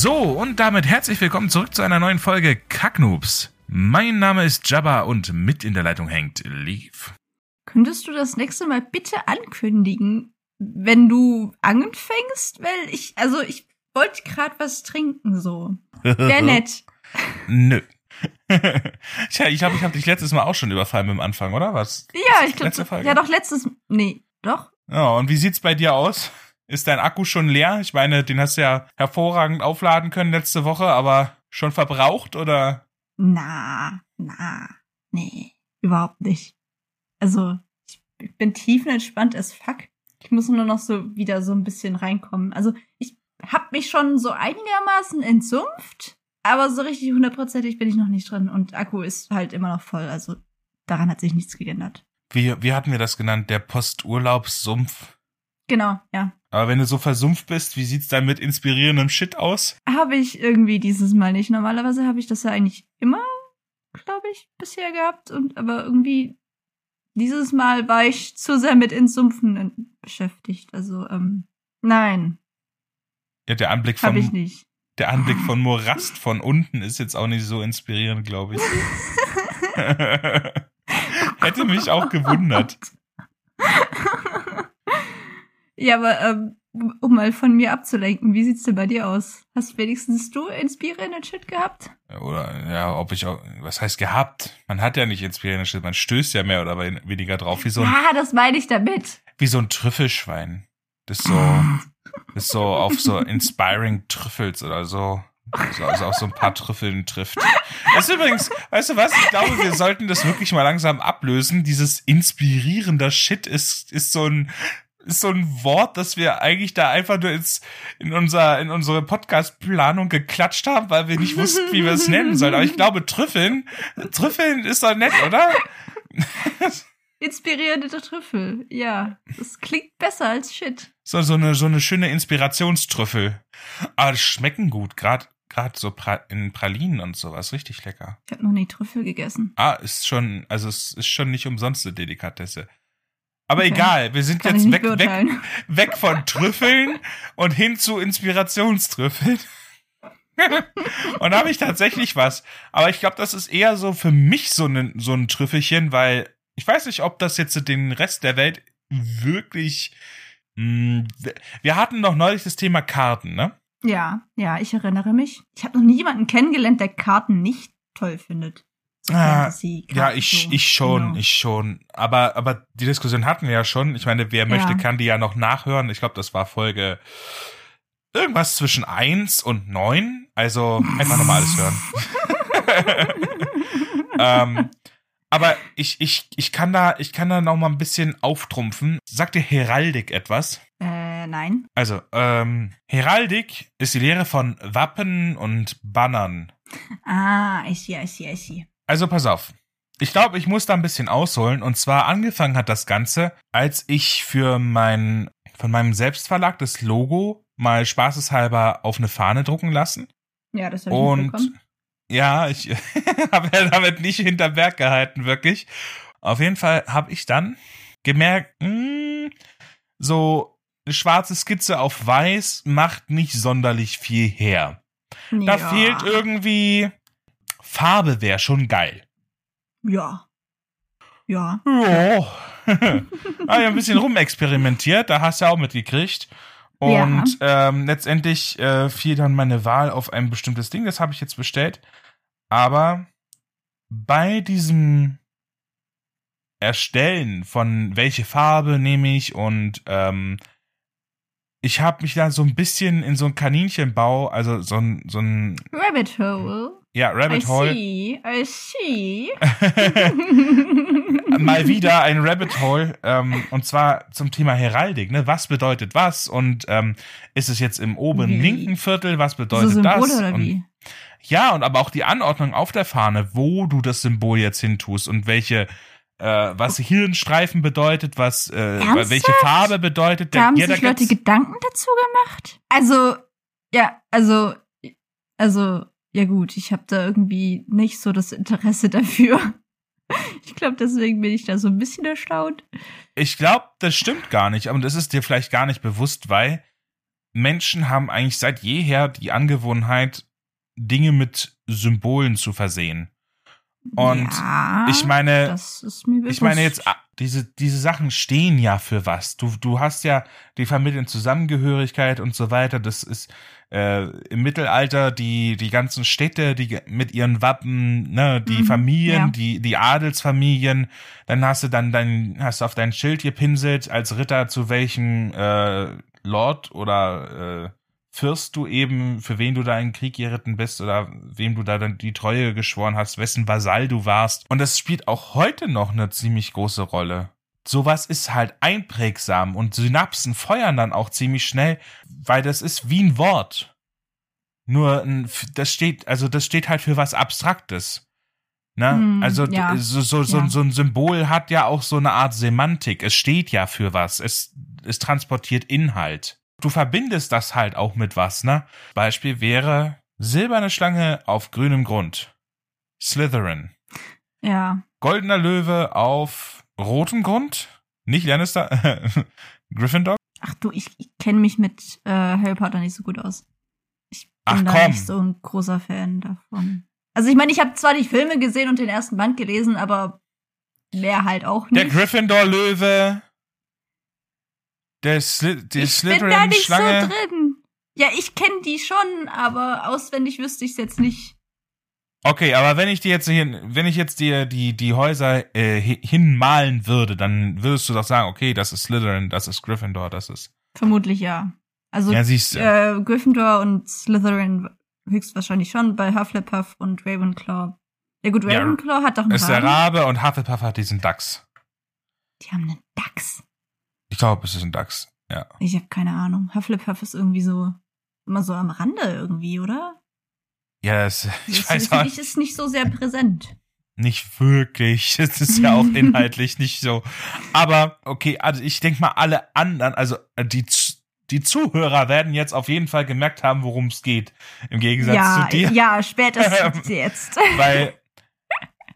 So, und damit herzlich willkommen zurück zu einer neuen Folge Kacknoobs. Mein Name ist Jabba und mit in der Leitung hängt Leaf. Könntest du das nächste Mal bitte ankündigen, wenn du anfängst? Weil ich, also ich wollte gerade was trinken, so. Wäre nett. Nö. Tja, ich glaube, ich habe dich letztes Mal auch schon überfallen mit dem Anfang, oder? Was? Ja, ich glaube. Ja, doch letztes. Nee, doch. Ja, und wie sieht's bei dir aus? Ist dein Akku schon leer? Ich meine, den hast du ja hervorragend aufladen können letzte Woche, aber schon verbraucht oder? Na, na, nee, überhaupt nicht. Also, ich bin tiefenentspannt as fuck. Ich muss nur noch so wieder so ein bisschen reinkommen. Also, ich hab mich schon so einigermaßen entsumpft, aber so richtig hundertprozentig bin ich noch nicht drin und Akku ist halt immer noch voll. Also, daran hat sich nichts geändert. Wie, wie hatten wir das genannt? Der Posturlaubssumpf? Genau, ja. Aber wenn du so versumpft bist, wie sieht's dann mit inspirierendem Shit aus? Habe ich irgendwie dieses Mal nicht. Normalerweise habe ich das ja eigentlich immer, glaube ich, bisher gehabt. Und aber irgendwie dieses Mal war ich zu sehr mit Insumpfen beschäftigt. Also, ähm, nein. Ja, der Anblick von. Hab ich nicht. Der Anblick von Morast von unten ist jetzt auch nicht so inspirierend, glaube ich. Hätte mich auch gewundert. Ja, aber ähm, um mal von mir abzulenken, wie sieht's denn bei dir aus? Hast wenigstens du inspirierenden Shit gehabt? Oder ja, ob ich auch, was heißt gehabt? Man hat ja nicht inspirierenden Shit, man stößt ja mehr oder weniger drauf, wie so ein. Ah, das meine ich damit. Wie so ein Trüffelschwein. Das so, das so auf so inspiring Trüffels oder so. Also, also auf so ein paar Trüffeln trifft. Das ist übrigens, weißt du was? Ich glaube, wir sollten das wirklich mal langsam ablösen. Dieses inspirierender Shit ist, ist so ein, ist so ein Wort, das wir eigentlich da einfach nur ins, in unser, in unsere Podcast-Planung geklatscht haben, weil wir nicht wussten, wie wir es nennen sollen. Aber ich glaube, Trüffeln, Trüffeln ist doch nett, oder? Inspirierende Trüffel, ja. Das klingt besser als Shit. So, so eine, so eine schöne Inspirationstrüffel. Aber das schmecken gut, gerade gerade so pra in Pralinen und sowas, richtig lecker. Ich habe noch nie Trüffel gegessen. Ah, ist schon, also es ist schon nicht umsonst eine Delikatesse. Aber okay. egal, wir sind Kann jetzt weg, weg, weg von Trüffeln und hin zu Inspirationstrüffeln. und da habe ich tatsächlich was. Aber ich glaube, das ist eher so für mich so ein, so ein Trüffelchen, weil ich weiß nicht, ob das jetzt den Rest der Welt wirklich. Mh, hm, wir hatten noch neulich das Thema Karten, ne? Ja, ja, ich erinnere mich. Ich habe noch nie jemanden kennengelernt, der Karten nicht toll findet. Ah, ja, ich, so. ich schon, genau. ich schon. Aber, aber die Diskussion hatten wir ja schon. Ich meine, wer möchte, ja. kann die ja noch nachhören. Ich glaube, das war Folge irgendwas zwischen eins und neun. Also einfach nochmal alles hören. ähm, aber ich, ich, ich kann da, ich kann da noch mal ein bisschen auftrumpfen. Sagt dir Heraldik etwas? Äh, nein. Also, ähm, Heraldik ist die Lehre von Wappen und Bannern. Ah, I see, I see, I see. Also pass auf. Ich glaube, ich muss da ein bisschen ausholen. Und zwar angefangen hat das Ganze, als ich für mein, von meinem Selbstverlag das Logo mal spaßeshalber auf eine Fahne drucken lassen. Ja, das habe ich Und ja, ich habe ja damit nicht hinter Berg gehalten, wirklich. Auf jeden Fall habe ich dann gemerkt, mh, hm, so eine schwarze Skizze auf weiß macht nicht sonderlich viel her. Ja. Da fehlt irgendwie Farbe wäre schon geil. Ja. Ja. Ja. ah, ja, ein bisschen rumexperimentiert, da hast du ja auch mitgekriegt. Und ja. ähm, letztendlich äh, fiel dann meine Wahl auf ein bestimmtes Ding, das habe ich jetzt bestellt. Aber bei diesem Erstellen von welche Farbe nehme ich und ähm, ich habe mich da so ein bisschen in so ein Kaninchenbau, also so ein so ein Rabbit Hole ja, Rabbit I Hole. See, I see. Mal wieder ein Rabbit Hole. Ähm, und zwar zum Thema Heraldik. Ne? Was bedeutet was? Und ähm, ist es jetzt im oberen wie? linken Viertel? Was bedeutet so das? Oder und, wie? Ja, und aber auch die Anordnung auf der Fahne, wo du das Symbol jetzt hintust und welche äh, was Hirnstreifen bedeutet, was äh, welche Farbe bedeutet. Da haben sich Leute Gedanken dazu gemacht? Also, ja, also, also ja gut, ich habe da irgendwie nicht so das Interesse dafür. Ich glaube, deswegen bin ich da so ein bisschen erstaunt. Ich glaube, das stimmt gar nicht, aber das ist dir vielleicht gar nicht bewusst, weil Menschen haben eigentlich seit jeher die Angewohnheit, Dinge mit Symbolen zu versehen. Und ja, ich meine, ich meine jetzt, ah, diese, diese Sachen stehen ja für was. Du, du hast ja, die vermitteln Zusammengehörigkeit und so weiter. Das ist äh, im Mittelalter die, die ganzen Städte, die mit ihren Wappen, ne, die Mhm, Familien, ja. die, die Adelsfamilien. Dann hast du dann dein, hast du auf dein Schild gepinselt als Ritter, zu welchem äh, Lord oder Fürst du eben, für wen du da in Krieg geritten bist oder wem du da dann die Treue geschworen hast, wessen Vasall du warst. Und das spielt auch heute noch eine ziemlich große Rolle. Sowas ist halt einprägsam und Synapsen feuern dann auch ziemlich schnell, weil das ist wie ein Wort. Nur ein, das steht, also das steht halt für was Abstraktes. Ne? Hm, also ja, so, so, so, ja. so ein Symbol hat ja auch so eine Art Semantik. Es steht ja für was. Es, es transportiert Inhalt. Du verbindest das halt auch mit was, ne? Beispiel wäre silberne Schlange auf grünem Grund. Slytherin. Ja, Goldener Löwe auf rotem Grund. Nicht Lannister. Gryffindor. ach du, ich, ich kenne mich mit äh, Harry Potter nicht so gut aus. Ich bin Ach, da komm. nicht so ein großer Fan davon. Also ich meine, ich habe zwar die Filme gesehen und den ersten Band gelesen, aber mehr halt auch Der nicht. Gryffindor Löwe. Der, Sly die ich bin da Slytherin nicht Schlange. so drin. Ja, ich kenne die schon, aber auswendig wüsste ich es jetzt nicht. Okay, aber wenn ich dir jetzt hier, wenn ich jetzt dir die die Häuser äh, hi- hinmalen würde, dann würdest du doch sagen, okay, das ist Slytherin, das ist Gryffindor, das ist. Vermutlich ja. Also Ja, siehst äh, Gryffindor und Slytherin höchstwahrscheinlich schon bei Hufflepuff und Ravenclaw. Ja gut, Ja, Ravenclaw hat doch einen ist der Raben. Rabe und Hufflepuff hat diesen Dachs. Die haben einen Dachs. Ich glaube, es ist ein Dachs. Ja. Ich habe keine Ahnung. Hufflepuff ist irgendwie so immer so am Rande irgendwie, oder? Ja, das, ich das weiß finde auch ich ist nicht so sehr präsent. nicht wirklich. Es ist ja auch inhaltlich nicht so. Aber okay, also ich denke mal, alle anderen, also äh, die die Zuhörer werden jetzt auf jeden Fall gemerkt haben, worum es geht. Im Gegensatz Ja, zu dir. ja, spätestens jetzt. weil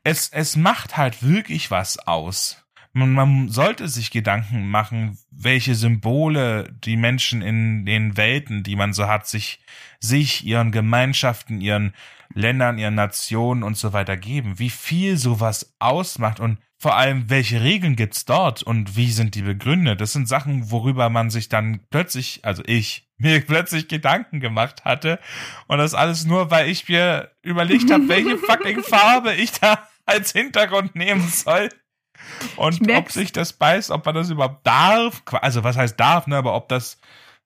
es, es macht halt wirklich was aus. Man, man sollte sich Gedanken machen, welche Symbole die Menschen in den Welten, die man so hat, sich, sich, ihren Gemeinschaften, ihren Ländern, ihren Nationen und so weiter geben. Wie viel sowas ausmacht und vor allem, welche Regeln gibt's dort und wie sind die begründet? Das sind Sachen, worüber man sich dann plötzlich, also ich, mir plötzlich Gedanken gemacht hatte. Und das alles nur, weil ich mir überlegt habe, welche fucking Farbe ich da als Hintergrund nehmen soll. Und ob sich das beißt, ob man das überhaupt darf. Also was heißt darf, ne? Aber ob das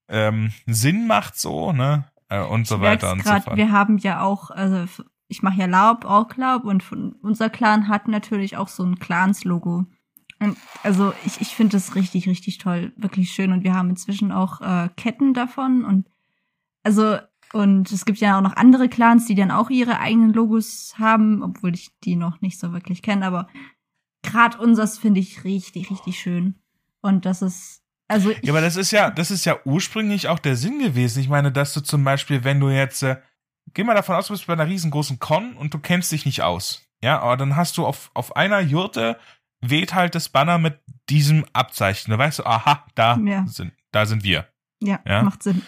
ähm, Sinn macht so, ne? Äh, und so weiter und so grad, fort. Wir haben ja auch, also ich mache ja Laub, auch Laub und von, unser Clan hat natürlich auch so ein Clans-Logo. Also ich, ich finde das richtig, richtig toll, wirklich schön. Und wir haben inzwischen auch äh, Ketten davon und also und es gibt ja auch noch andere Clans, die dann auch ihre eigenen Logos haben, obwohl ich die noch nicht so wirklich kenne. Aber gerade unseres finde ich richtig, richtig schön. Und das ist also Ja, aber das ist ja, das ist ja ursprünglich auch der Sinn gewesen. Ich meine, dass du zum Beispiel, wenn du jetzt, äh, geh mal davon aus, du bist bei einer riesengroßen Con und du kennst dich nicht aus. Ja, aber dann hast du auf, auf einer Jurte weht halt das Banner mit diesem Abzeichen. Da weißt du, aha, da Ja. sind, da sind wir. ja, ja. macht Sinn.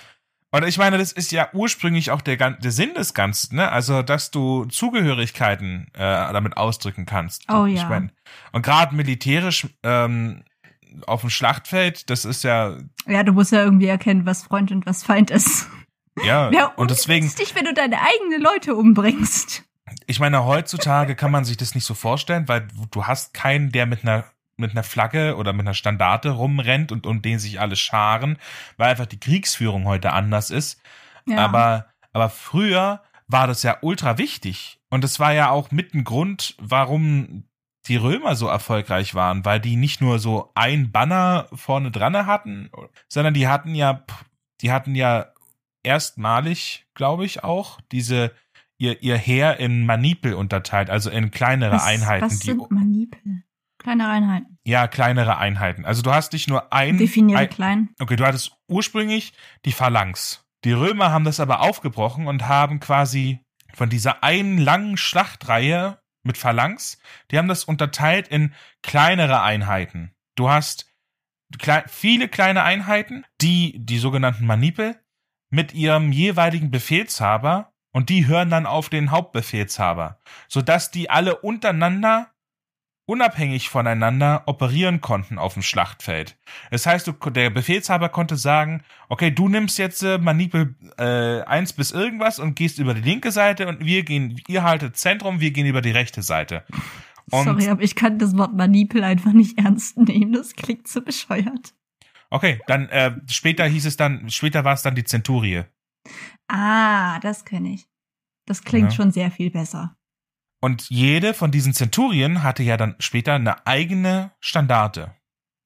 Und ich meine, das ist ja ursprünglich auch der, der Sinn des Ganzen, ne? Also, dass du Zugehörigkeiten äh, damit ausdrücken kannst. Oh Ich ja. mein, und gerade militärisch ähm, auf dem Schlachtfeld, das ist ja, Ja, du musst ja irgendwie erkennen, was Freund und was Feind ist. ja, Ja, und deswegen, dich, wenn du deine eigenen Leute umbringst. ich meine, heutzutage kann man sich das nicht so vorstellen, weil du hast keinen, der mit einer mit einer Flagge oder mit einer Standarte rumrennt und um den sich alle scharen, weil einfach die Kriegsführung heute anders ist. Ja. Aber, aber früher war das ja ultra wichtig. Und es war ja auch mit ein Grund, warum die Römer so erfolgreich waren, weil die nicht nur so ein Banner vorne dran hatten, sondern die hatten ja, die hatten ja erstmalig, glaube ich, auch diese, ihr, ihr Heer in Manipel unterteilt, also in kleinere was, Einheiten, was die, sind Manipel? Kleine Einheiten. ja, kleinere Einheiten. Also du hast nicht nur ein, Definiere ein klein. Okay, du hattest ursprünglich die Phalanx. Die Römer haben das aber aufgebrochen und haben quasi von dieser einen langen Schlachtreihe mit Phalanx, die haben das unterteilt in kleinere Einheiten. Du hast klei viele kleine Einheiten, die, die sogenannten Manipel, mit ihrem jeweiligen Befehlshaber und die hören dann auf den Hauptbefehlshaber, sodass die alle untereinander unabhängig voneinander operieren konnten auf dem Schlachtfeld. Das heißt, du, der Befehlshaber konnte sagen, okay, du nimmst jetzt äh, Manipel äh, 1 bis irgendwas und gehst über die linke Seite und wir gehen, ihr haltet Zentrum, wir gehen über die rechte Seite. Und Sorry, aber ich kann das Wort Manipel einfach nicht ernst nehmen. Das klingt so bescheuert. Okay, dann äh, später hieß es dann, später war es dann die Zenturie. Ah, das kenne ich. Das klingt Ja. schon sehr viel besser. Und jede von diesen Zenturien hatte ja dann später eine eigene Standarte.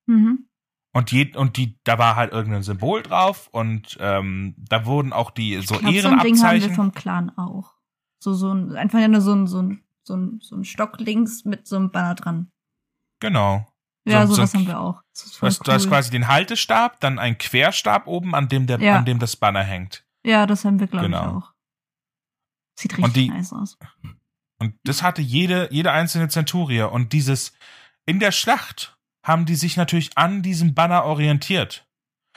Mhm. Und, je, und die, da war halt irgendein Symbol drauf und ähm, da wurden auch die so ich glaub, so ein Ding haben wir Ehrenabzeichen. vom Clan auch. So, so ein, einfach ja nur so ein, so ein, so ein, so ein Stock links mit so einem Banner dran. genau. Ja, So- sowas so- haben wir auch. Das ist cool. quasi den Haltestab, dann ein Querstab oben, an dem, der, Ja. an dem das Banner hängt. Ja, das haben wir, glaube Genau. ich, auch. Sieht richtig die- nice aus. Und das hatte jede, jede einzelne Zenturie. Und dieses, in der Schlacht haben die sich natürlich an diesem Banner orientiert.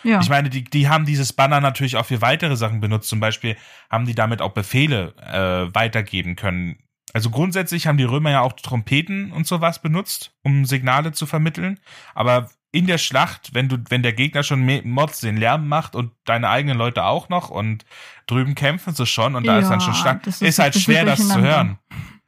Ja. Ich meine, die, die haben dieses Banner natürlich auch für weitere Sachen benutzt. Zum Beispiel haben die damit auch Befehle äh, weitergeben können. Also grundsätzlich haben die Römer ja auch Trompeten und sowas benutzt, um Signale zu vermitteln. Aber in der Schlacht, wenn du, wenn der Gegner schon Mods den Lärm macht und deine eigenen Leute auch noch und drüben kämpfen sie schon und da ist dann schon Ja, stark, ist, ist halt schwer, das zu hören.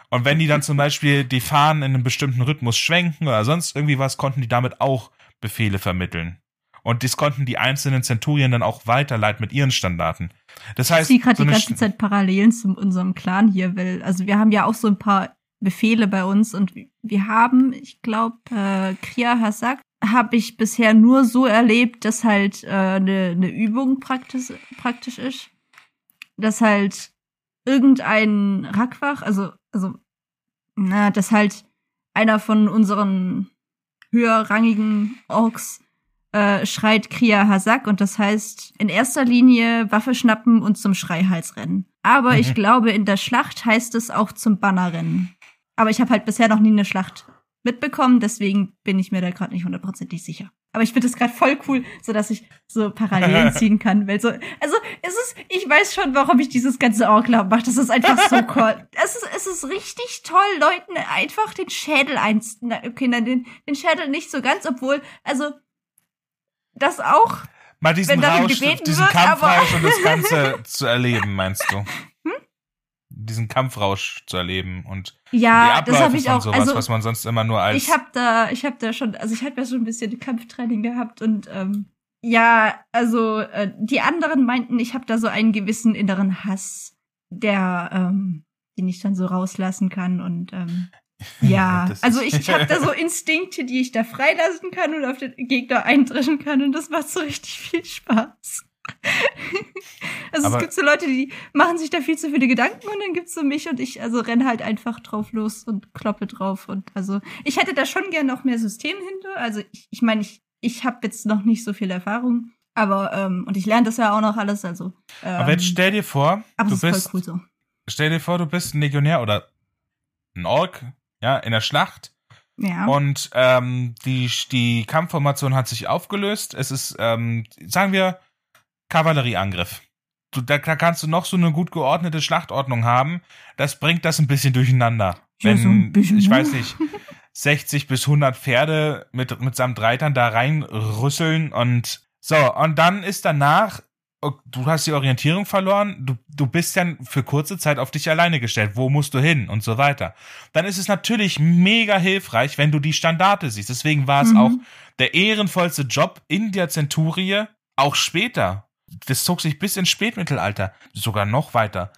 Und wenn die dann zum Beispiel die Fahnen in einem bestimmten Rhythmus schwenken oder sonst irgendwie was, konnten die damit auch Befehle vermitteln. Und das konnten die einzelnen Zenturien dann auch weiterleiten mit ihren Standarten. Das Ich heißt, sehe gerade so die eine ganze Sch- Zeit Parallelen zu unserem Clan hier, weil, also wir haben ja auch so ein paar Befehle bei uns und wir haben, ich glaube, äh, Kriya Hasak habe ich bisher nur so erlebt, dass halt äh, eine ne Übung praktisch, praktisch ist. Dass halt irgendein Rackwach, also, also, na, dass halt einer von unseren höherrangigen Orks äh, schreit Kriya Hasak und das heißt in erster Linie Waffe schnappen und zum Schreihals rennen. Aber ich Mhm. glaube, in der Schlacht heißt es auch zum Banner rennen. Aber ich habe halt bisher noch nie eine Schlacht mitbekommen, deswegen bin ich mir da gerade nicht hundertprozentig sicher. Aber ich finde es gerade voll cool, so dass ich so Parallelen ziehen kann, weil so, also es ist, ich weiß schon, warum ich dieses ganze Orklab mache. Das ist einfach so cool. Es ist, es ist richtig toll, Leuten einfach den Schädel eins, okay, nein, den, den Schädel nicht so ganz, obwohl, also das auch mal diesen Rausch, gebeten diesen wird, Kampfrausch aber- und das Ganze zu erleben, meinst du? Diesen Kampfrausch zu erleben und die Ja, Abläufe das habe ich von auch. sowas, Also was man sonst immer nur als ich habe da, ich habe da schon, also ich habe ja schon ein bisschen Kampftraining gehabt und ähm, ja, also äh, die anderen meinten, ich habe da so einen gewissen inneren Hass, der, ähm, den ich dann so rauslassen kann und ähm, ja, also ich, ich habe da so Instinkte, die ich da freilassen kann und auf den Gegner eindreschen kann und das macht so richtig viel Spaß. also Aber- es gibt so Leute, die machen sich da viel zu viele Gedanken und dann gibt's so mich und ich also renn halt einfach drauf los und kloppe drauf und also ich hätte da schon gern noch mehr System hinter. Also ich ich, meine, ich ich habe jetzt noch nicht so viel Erfahrung, aber ähm, und ich lerne das ja auch noch alles, also ähm, Aber jetzt stell dir vor, du es ist bist, cool so. stell dir vor, du bist ein Legionär oder ein Ork, ja, in der Schlacht Ja. und ähm, die, die Kampfformation hat sich aufgelöst. Es ist, ähm, sagen wir, Kavallerieangriff. Du, da, da kannst du noch so eine gut geordnete Schlachtordnung haben. Das bringt das ein bisschen durcheinander. Ja, Wenn, so ein bisschen, ich weiß nicht, 60 bis 100 Pferde mit, mit samt Reitern da reinrüsseln und so, und dann ist danach, oh, du hast die Orientierung verloren, du, du bist dann für kurze Zeit auf dich alleine gestellt, wo musst du hin und so weiter. Dann ist es natürlich mega hilfreich, wenn du die Standarte siehst. Deswegen war es Mhm. auch der ehrenvollste Job in der Zenturie, auch später. Das zog sich bis ins Spätmittelalter, sogar noch weiter.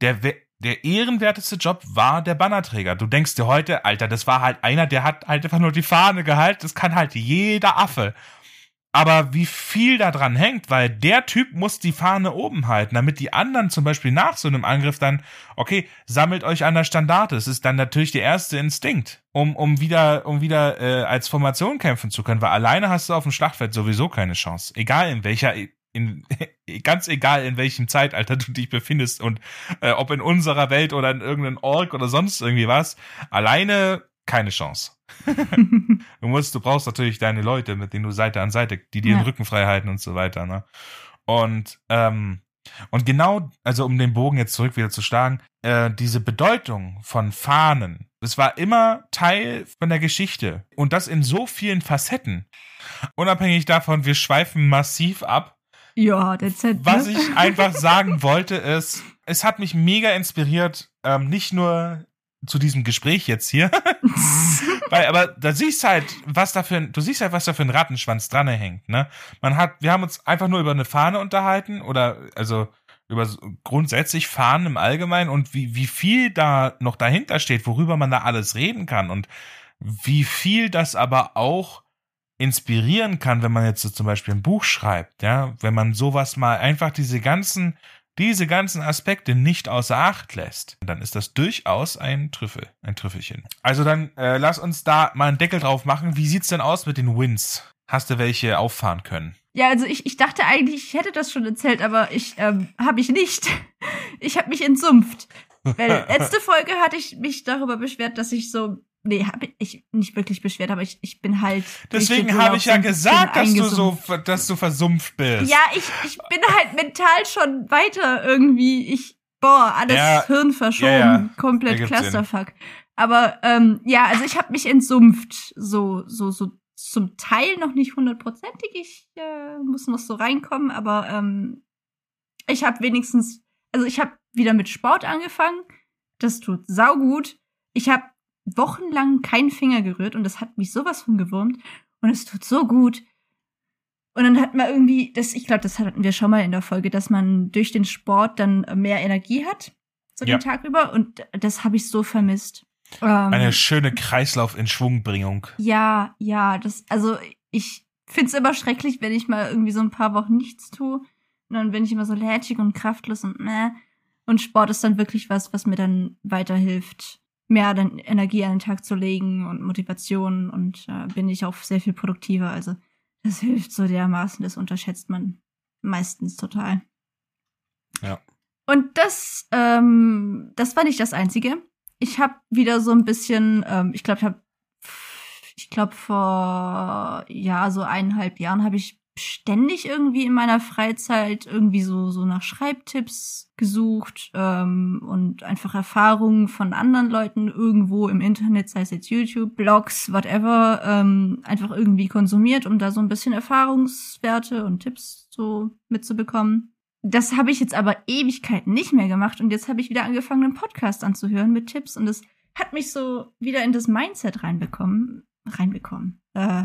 Der, der ehrenwerteste Job war der Bannerträger. Du denkst dir heute, Alter, das war halt einer, der hat halt einfach nur die Fahne gehalten. Das kann halt jeder Affe. Aber wie viel da dran hängt, weil der Typ muss die Fahne oben halten, damit die anderen zum Beispiel nach so einem Angriff dann, okay, sammelt euch an der Standarte. Das ist dann natürlich der erste Instinkt, um, um wieder, um wieder äh, als Formation kämpfen zu können, weil alleine hast du auf dem Schlachtfeld sowieso keine Chance. Egal in welcher, in, ganz egal in welchem Zeitalter du dich befindest und äh, ob in unserer Welt oder in irgendeinem Ork oder sonst irgendwie was, alleine keine Chance. Du musst, du brauchst natürlich deine Leute, mit denen du Seite an Seite, die dir Ja. den Rücken frei halten und so weiter, ne? Und ähm, Und genau, also um den Bogen jetzt zurück wieder zu schlagen, äh, diese Bedeutung von Fahnen, es war immer Teil von der Geschichte. Und das in so vielen Facetten. Unabhängig davon, wir schweifen massiv ab. Ja, dezent. Ne? Was ich einfach sagen wollte, ist, es hat mich mega inspiriert, ähm, nicht nur zu diesem Gespräch jetzt hier. Weil, aber da siehst halt, was da für ein, du siehst halt, was da für ein Rattenschwanz dran hängt, ne? Man hat, wir haben uns einfach nur über eine Fahne unterhalten oder, also, über grundsätzlich Fahnen im Allgemeinen und wie, wie viel da noch dahinter steht, worüber man da alles reden kann und wie viel das aber auch inspirieren kann, wenn man jetzt so zum Beispiel ein Buch schreibt, ja, wenn man sowas mal einfach diese ganzen diese ganzen Aspekte nicht außer Acht lässt, dann ist das durchaus ein Trüffel, ein Trüffelchen. Also dann äh, lass uns da mal einen Deckel drauf machen. Wie sieht's denn aus mit den Wins? Hast du welche auffahren können? Ja, also ich, ich dachte eigentlich, ich hätte das schon erzählt, aber ich ähm, habe ich nicht. Ich habe mich entsumpft. Weil letzte Folge hatte ich mich darüber beschwert, dass ich so Nee, habe ich nicht wirklich beschwert, aber ich, ich bin halt. Deswegen habe ich ja gesagt, dass du so, dass du versumpft bist. Ja, ich, ich bin halt mental schon weiter irgendwie. Ich, boah, alles ja, Hirn verschoben, ja, ja. komplett Clusterfuck. Aber ähm, ja, also ich habe mich entsumpft, so, so, so zum Teil noch nicht hundertprozentig. Ich äh, muss noch so reinkommen, aber ähm, ich habe wenigstens, also ich habe wieder mit Sport angefangen. Das tut saugut. Ich habe wochenlang keinen Finger gerührt und das hat mich sowas von gewurmt und es tut so gut. Und dann hat man irgendwie, das, ich glaube, das hatten wir schon mal in der Folge, dass man durch den Sport dann mehr Energie hat, so ja. den Tag über. Und das habe ich so vermisst. Ähm, Eine schöne Kreislauf in Schwungbringung. Ja, ja, das, also ich finde es immer schrecklich, wenn ich mal irgendwie so ein paar Wochen nichts tue. Und dann bin ich immer so lätschig und kraftlos und meh. Und Sport ist dann wirklich was, was mir dann weiterhilft mehr dann Energie an den Tag zu legen und Motivation und äh, bin ich auch sehr viel produktiver. Also das hilft so dermaßen, das unterschätzt man meistens total. Ja. Und das, ähm, das war nicht das Einzige. Ich habe wieder so ein bisschen, ähm, ich glaube, ich habe, ich glaube vor ja so eineinhalb Jahren habe ich ständig irgendwie in meiner Freizeit irgendwie so, so nach Schreibtipps gesucht ähm, und einfach Erfahrungen von anderen Leuten irgendwo im Internet, sei es jetzt YouTube, Blogs, whatever, ähm, einfach irgendwie konsumiert, um da so ein bisschen Erfahrungswerte und Tipps so mitzubekommen. Das habe ich jetzt aber Ewigkeiten nicht mehr gemacht und jetzt habe ich wieder angefangen, einen Podcast anzuhören mit Tipps und es hat mich so wieder in das Mindset reinbekommen, reinbekommen, äh,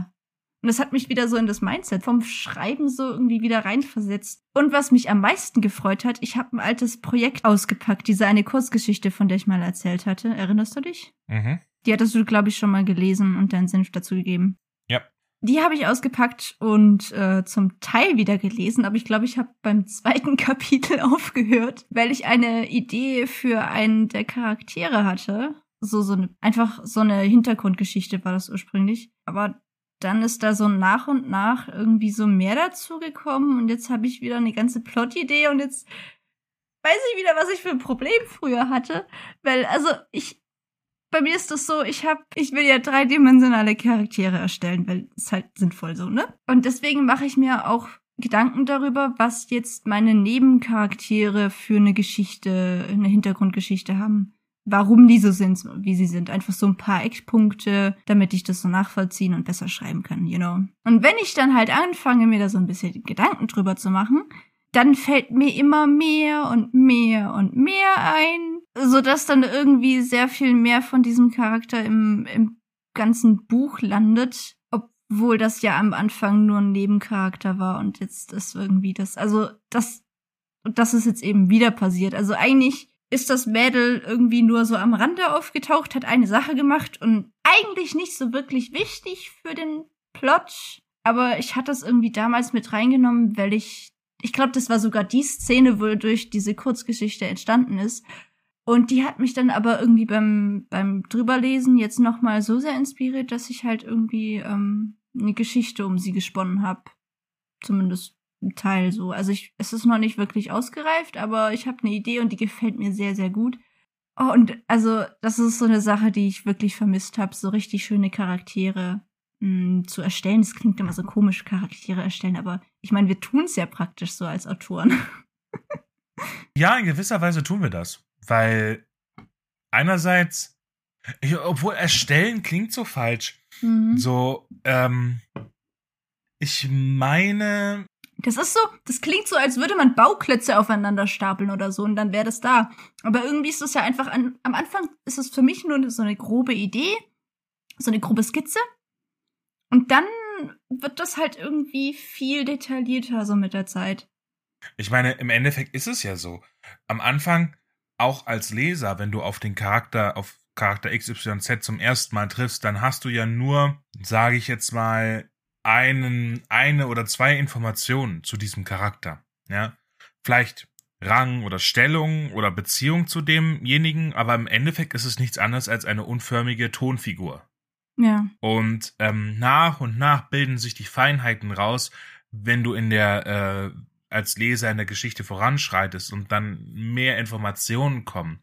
und das hat mich wieder so in das Mindset vom Schreiben so irgendwie wieder reinversetzt. Und was mich am meisten gefreut hat, ich habe ein altes Projekt ausgepackt, diese eine Kurzgeschichte, von der ich mal erzählt hatte. Erinnerst du dich? Mhm. Die hattest du, glaube ich, schon mal gelesen und deinen Senf dazu gegeben. Ja. Die habe ich ausgepackt und äh, zum Teil wieder gelesen, aber ich glaube, ich habe beim zweiten Kapitel aufgehört, weil ich eine Idee für einen der Charaktere hatte. So, so eine, einfach so eine Hintergrundgeschichte war das ursprünglich. Aber dann ist da so nach und nach irgendwie so mehr dazu gekommen und jetzt habe ich wieder eine ganze Plot-Idee und jetzt weiß ich wieder, was ich für ein Problem früher hatte, weil also ich bei mir ist das so, ich habe ich will ja dreidimensionale Charaktere erstellen, weil es halt sinnvoll so, ne? Und deswegen mache ich mir auch Gedanken darüber, was jetzt meine Nebencharaktere für eine Geschichte, eine Hintergrundgeschichte haben warum die so sind, wie sie sind. Einfach so ein paar Eckpunkte, damit ich das so nachvollziehen und besser schreiben kann, you know. Und wenn ich dann halt anfange, mir da so ein bisschen Gedanken drüber zu machen, dann fällt mir immer mehr und mehr und mehr ein, so dass dann irgendwie sehr viel mehr von diesem Charakter im, im ganzen Buch landet, obwohl das ja am Anfang nur ein Nebencharakter war und jetzt ist irgendwie das, also das, das ist jetzt eben wieder passiert. Also eigentlich ist das Mädel irgendwie nur so am Rande aufgetaucht, hat eine Sache gemacht und eigentlich nicht so wirklich wichtig für den Plot. Aber ich hatte es irgendwie damals mit reingenommen, weil ich, ich glaube, das war sogar die Szene, wodurch diese Kurzgeschichte entstanden ist. Und die hat mich dann aber irgendwie beim, beim drüberlesen jetzt nochmal so sehr inspiriert, dass ich halt irgendwie ähm, eine Geschichte um sie gesponnen habe. Zumindest Teil so. Also ich, es ist noch nicht wirklich ausgereift, aber ich habe eine Idee und die gefällt mir sehr, sehr gut. Oh, und also das ist so eine Sache, die ich wirklich vermisst habe, so richtig schöne Charaktere mh, hm, zu erstellen. Es klingt immer so komisch, Charaktere erstellen, aber ich meine, wir tun es ja praktisch so als Autoren. Ja, in gewisser Weise tun wir das. Weil einerseits, ich, obwohl erstellen klingt so falsch. Mhm. So, ähm, ich meine, Das ist so, das klingt so, als würde man Bauklötze aufeinander stapeln oder so und dann wäre das da. Aber irgendwie ist es ja einfach an, am Anfang ist es für mich nur so eine grobe Idee, so eine grobe Skizze. Und dann wird das halt irgendwie viel detaillierter so mit der Zeit. ich meine, im Endeffekt ist es ja so. Am Anfang, auch als Leser, wenn du auf den Charakter, auf Charakter XYZ zum ersten Mal triffst, dann hast du ja nur, sage ich jetzt mal, einen, eine oder zwei Informationen zu diesem Charakter. Ja, vielleicht Rang oder Stellung oder Beziehung zu demjenigen, aber im Endeffekt ist es nichts anderes als eine unförmige Tonfigur. Ja. Und ähm, nach und nach bilden sich die Feinheiten raus, wenn du in der äh, als Leser in der Geschichte voranschreitest und dann mehr Informationen kommen.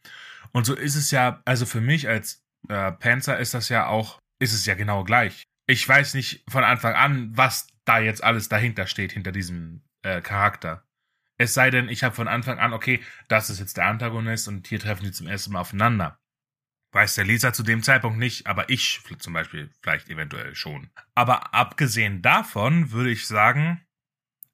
Und so ist es ja, also für mich als äh, Panzer ist das ja auch, ist es ja genau gleich. Ich weiß nicht von Anfang an, was da jetzt alles dahinter steht, hinter diesem äh, Charakter. Es sei denn, ich habe von Anfang an, okay, das ist jetzt der Antagonist und hier treffen die zum ersten Mal aufeinander. Weiß der Leser zu dem Zeitpunkt nicht, aber ich zum Beispiel vielleicht eventuell schon. Aber abgesehen davon würde ich sagen,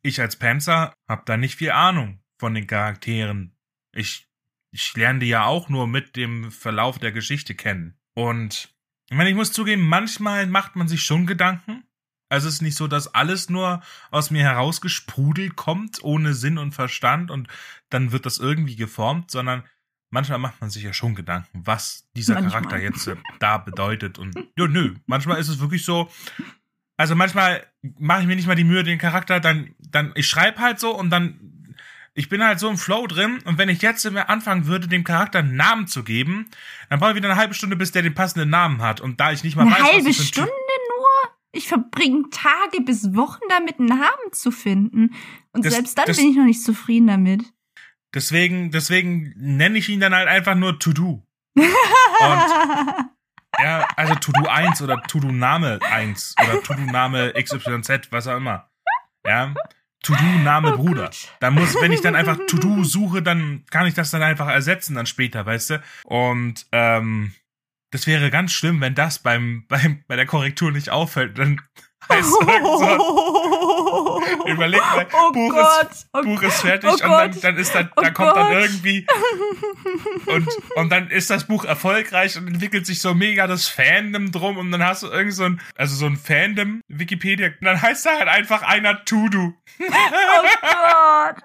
ich als Panzer habe da nicht viel Ahnung von den Charakteren. Ich, ich lerne die ja auch nur mit dem Verlauf der Geschichte kennen. Und ich meine, ich muss zugeben, manchmal macht man sich schon Gedanken. Also es ist nicht so, dass alles nur aus mir herausgesprudelt kommt, ohne Sinn und Verstand und dann wird das irgendwie geformt, sondern manchmal macht man sich ja schon Gedanken, was dieser Manchmal. Charakter jetzt äh, da bedeutet. Und ja, nö, manchmal ist es wirklich so. Also manchmal mache ich mir nicht mal die Mühe, den Charakter dann, dann, ich schreibe halt so und dann, ich bin halt so im Flow drin und wenn ich jetzt mehr anfangen würde, dem Charakter einen Namen zu geben, dann brauche ich wieder eine halbe Stunde, bis der den passenden Namen hat. Und da ich nicht mal Eine weiß, was halbe Typ- Stunde nur? Ich verbringe Tage bis Wochen damit, einen Namen zu finden. Und Das- selbst dann das- bin ich noch nicht zufrieden damit. Deswegen, deswegen nenne ich ihn dann halt einfach nur To Do. Ja, also To Do 1 oder To Do Name 1 oder To Do Name XYZ, was auch immer. Ja. To Do Name Oh Bruder. Gott. Da muss, wenn ich dann einfach To Do suche, dann kann ich das dann einfach ersetzen dann später, weißt du? Und ähm, das wäre ganz schlimm, wenn das beim, beim bei der Korrektur nicht auffällt. Dann heißt es irgend so, überleg mal, oh Buch Gott, ist oh Buch ist fertig oh und dann, Gott. dann ist dann, Oh da kommt dann Gott. irgendwie und, und dann ist das Buch erfolgreich und entwickelt sich so mega das Fandom drum und dann hast du irgend so ein, also so ein Fandom Wikipedia und dann heißt da halt einfach einer Tudu. Oh Gott.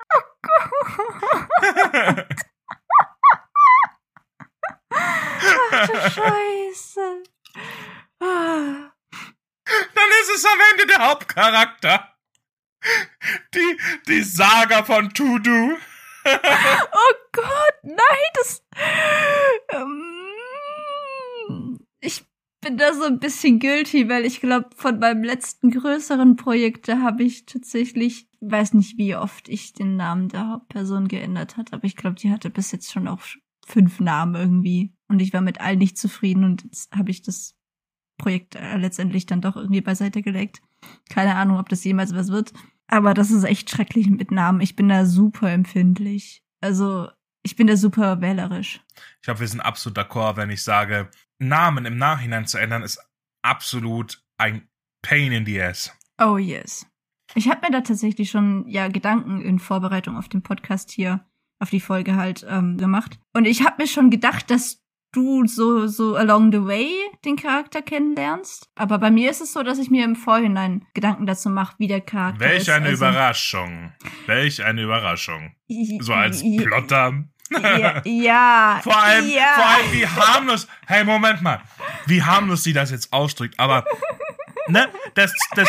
Ach du Scheiße. Ah. Dann ist es am Ende der Hauptcharakter. Die, die Saga von Tudu. Oh Gott, nein, das. Ähm, ich bin da so ein bisschen guilty, weil ich glaube, von meinem letzten größeren Projekt, da habe ich tatsächlich, weiß nicht, wie oft ich den Namen der Hauptperson geändert hat, aber ich glaube, die hatte bis jetzt schon auch fünf Namen irgendwie. Und ich war mit allen nicht zufrieden und jetzt habe ich das Projekt äh, letztendlich dann doch irgendwie beiseite gelegt. Keine Ahnung, ob das jemals was wird. Aber das ist echt schrecklich mit Namen. Ich bin da super empfindlich. Also, ich bin da super wählerisch. Ich glaube, wir sind absolut d'accord, wenn ich sage, Namen im Nachhinein zu ändern, ist absolut ein Pain in the ass. Oh yes. Ich habe mir da tatsächlich schon ja Gedanken in Vorbereitung auf den Podcast hier, auf die Folge halt ähm, gemacht. Und ich habe mir schon gedacht, dass du so so along the way den Charakter kennenlernst. Aber bei mir ist es so, dass ich mir im Vorhinein Gedanken dazu mache, wie der Charakter ist. Welch eine Also- Überraschung. Welch eine Überraschung. So als Plotter. Ja, ja. Vor allem, ja. vor allem wie harmlos. Hey, Moment mal. Wie harmlos sie das jetzt ausdrückt. Aber, ne, das, das,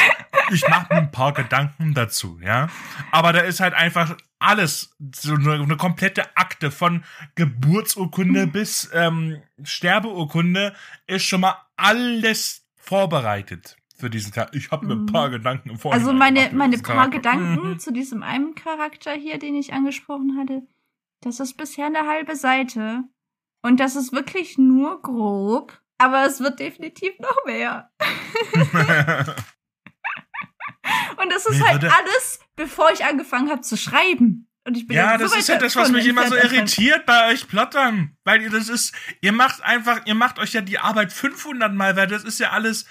ich mache mir ein paar Gedanken dazu, ja. Aber da ist halt einfach alles, so eine, eine komplette Akte von Geburtsurkunde bis ähm, Sterbeurkunde ist schon mal alles vorbereitet für diesen Charakter. Ich habe mir ein paar Gedanken im Vorhinein Also meine, gemacht meine paar Charakter. Gedanken Mhm. zu diesem einen Charakter hier, den ich angesprochen hatte, das ist bisher eine halbe Seite. Und das ist wirklich nur grob. Aber es wird definitiv noch mehr. Und das ist halt alles, bevor ich angefangen habe zu schreiben. Und ich bin Ja, das so ist ja das, was mich immer so irritiert bei euch Plottern. Weil ihr das ist, ihr macht einfach, ihr macht euch ja die Arbeit 500 Mal, weil das ist ja alles,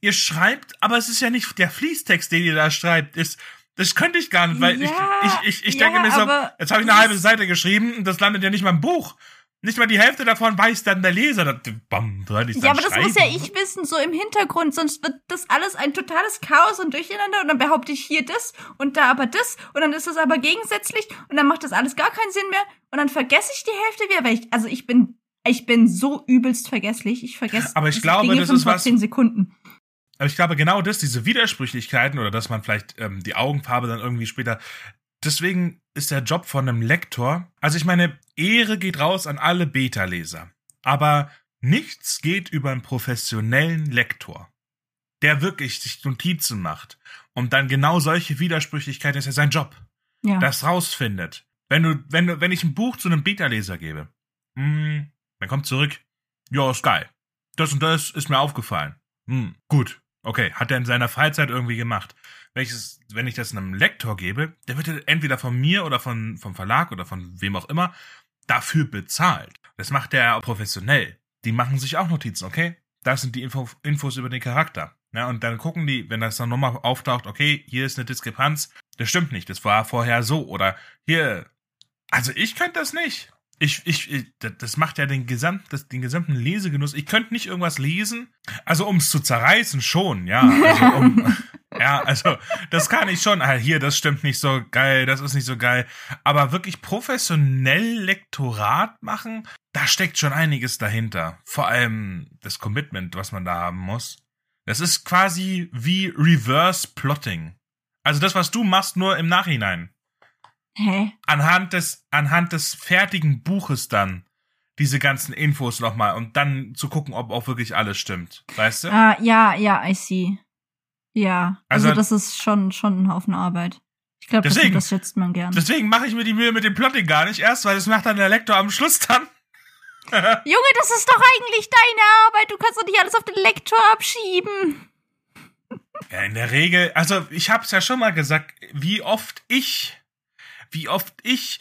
ihr schreibt, aber es ist ja nicht der Fließtext, den ihr da schreibt, ist, das könnte ich gar nicht, weil Ja, ich, ich, ich, ich ja, denke mir so, jetzt habe ich eine halbe Seite geschrieben und das landet ja nicht mal im Buch. Nicht mal die Hälfte davon weiß dann der Leser. Das, bam, ich Ja, dann aber das muss ja ich wissen, so im Hintergrund, sonst wird das alles ein totales Chaos und Durcheinander und dann behaupte ich hier das und da aber das und dann ist das aber gegensätzlich und dann macht das alles gar keinen Sinn mehr und dann vergesse ich die Hälfte wieder, weil ich, also ich bin, ich bin so übelst vergesslich, ich vergesse Aber ich glaube, Dinge das ist was- Sekunden. Aber ich glaube, genau das, diese Widersprüchlichkeiten oder dass man vielleicht ähm, die Augenfarbe dann irgendwie später. Deswegen ist der Job von einem Lektor. Also ich meine, Ehre geht raus an alle Beta-Leser. Aber nichts geht über einen professionellen Lektor, der wirklich sich Notizen macht und dann genau solche Widersprüchlichkeiten ist ja sein Job Ja. das rausfindet. Wenn du, wenn du, wenn ich ein Buch zu einem Beta-Leser gebe, hm, dann kommt zurück, ja, ist geil. Das und das ist mir aufgefallen. Hm, gut. Okay, hat er in seiner Freizeit irgendwie gemacht. Wenn ich, es, wenn ich das einem Lektor gebe, der wird entweder von mir oder von, vom Verlag oder von wem auch immer dafür bezahlt. Das macht der professionell. Die machen sich auch Notizen, okay? Das sind die Info, Infos über den Charakter. Ja, und dann gucken die, wenn das dann nochmal auftaucht, okay, hier ist eine Diskrepanz, das stimmt nicht, das war vorher so. Oder hier, also ich könnte das nicht. Ich, ich, ich, das macht ja den, Gesamt, das, den gesamten Lesegenuss. Ich könnte nicht irgendwas lesen. Also ums zu zerreißen schon, ja. Also um, ja, also das kann ich schon. Ah, hier, das stimmt nicht so geil, das ist nicht so geil. Aber wirklich professionell Lektorat machen, da steckt schon einiges dahinter. Vor allem das Commitment, was man da haben muss. Das ist quasi wie Reverse Plotting. Also das, was du machst, nur im Nachhinein Hä? anhand des, anhand des fertigen Buches dann diese ganzen Infos nochmal und dann zu gucken, ob auch wirklich alles stimmt. Weißt du? Ah, ja, ja, I see. Ja, also, Also- das ist schon, schon ein Haufen Arbeit. Ich glaube, das, schätzt man gern. Deswegen mache ich mir die Mühe mit dem Plotting gar nicht erst, weil das macht dann der Lektor am Schluss dann. Junge, das ist doch eigentlich deine Arbeit. Du kannst doch nicht alles auf den Lektor abschieben. Ja, in der Regel, also ich hab's ja schon mal gesagt, wie oft ich, wie oft ich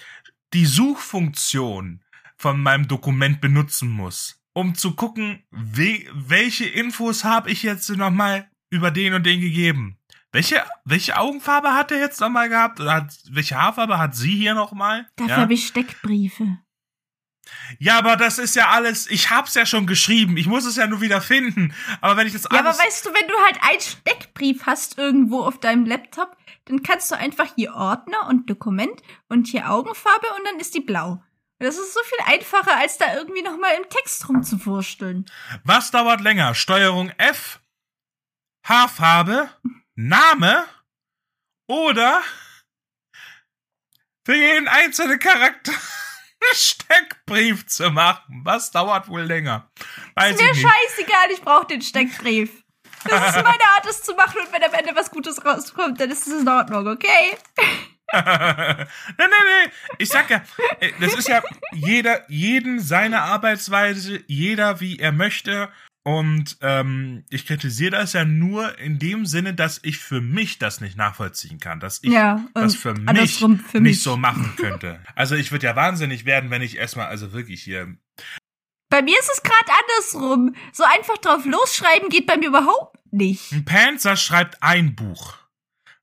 die Suchfunktion von meinem Dokument benutzen muss, um zu gucken, we welche Infos habe ich jetzt nochmal über den und den gegeben. Welche, welche Augenfarbe hat er jetzt nochmal gehabt? Oder hat, welche Haarfarbe hat sie hier nochmal? Dafür Ja? habe ich Steckbriefe. ja, aber das ist ja alles, ich hab's ja schon geschrieben, ich muss es ja nur wieder finden. Aber wenn ich das Ja, alles... aber weißt du, wenn du halt einen Steckbrief hast irgendwo auf deinem Laptop, dann kannst du einfach hier Ordner und Dokument und hier Augenfarbe und dann ist die blau. Das ist so viel einfacher, als da irgendwie nochmal im Text rumzuwursteln. Was dauert länger? Steuerung F, Haarfarbe, Name oder für jeden einzelnen Charakter einen Steckbrief zu machen? Was dauert wohl länger? Weiß Ist mir scheißegal, ich brauche den Steckbrief. Das ist meine Art, es zu machen und wenn am Ende was Gutes rauskommt, dann ist es in Ordnung, okay? nein, nein, nein. Ich sag ja, äh, das ist ja jeder, jeden seine Arbeitsweise, jeder wie er möchte. Und ähm, ich kritisiere das ja nur in dem Sinne, dass ich für mich das nicht nachvollziehen kann, dass ich Ja, das für mich für nicht mich. so machen könnte. Also ich würde ja wahnsinnig werden, wenn ich erstmal, also wirklich hier. Bei mir ist es gerade andersrum. So einfach drauf losschreiben geht bei mir überhaupt nicht. Ein Panzer schreibt ein Buch.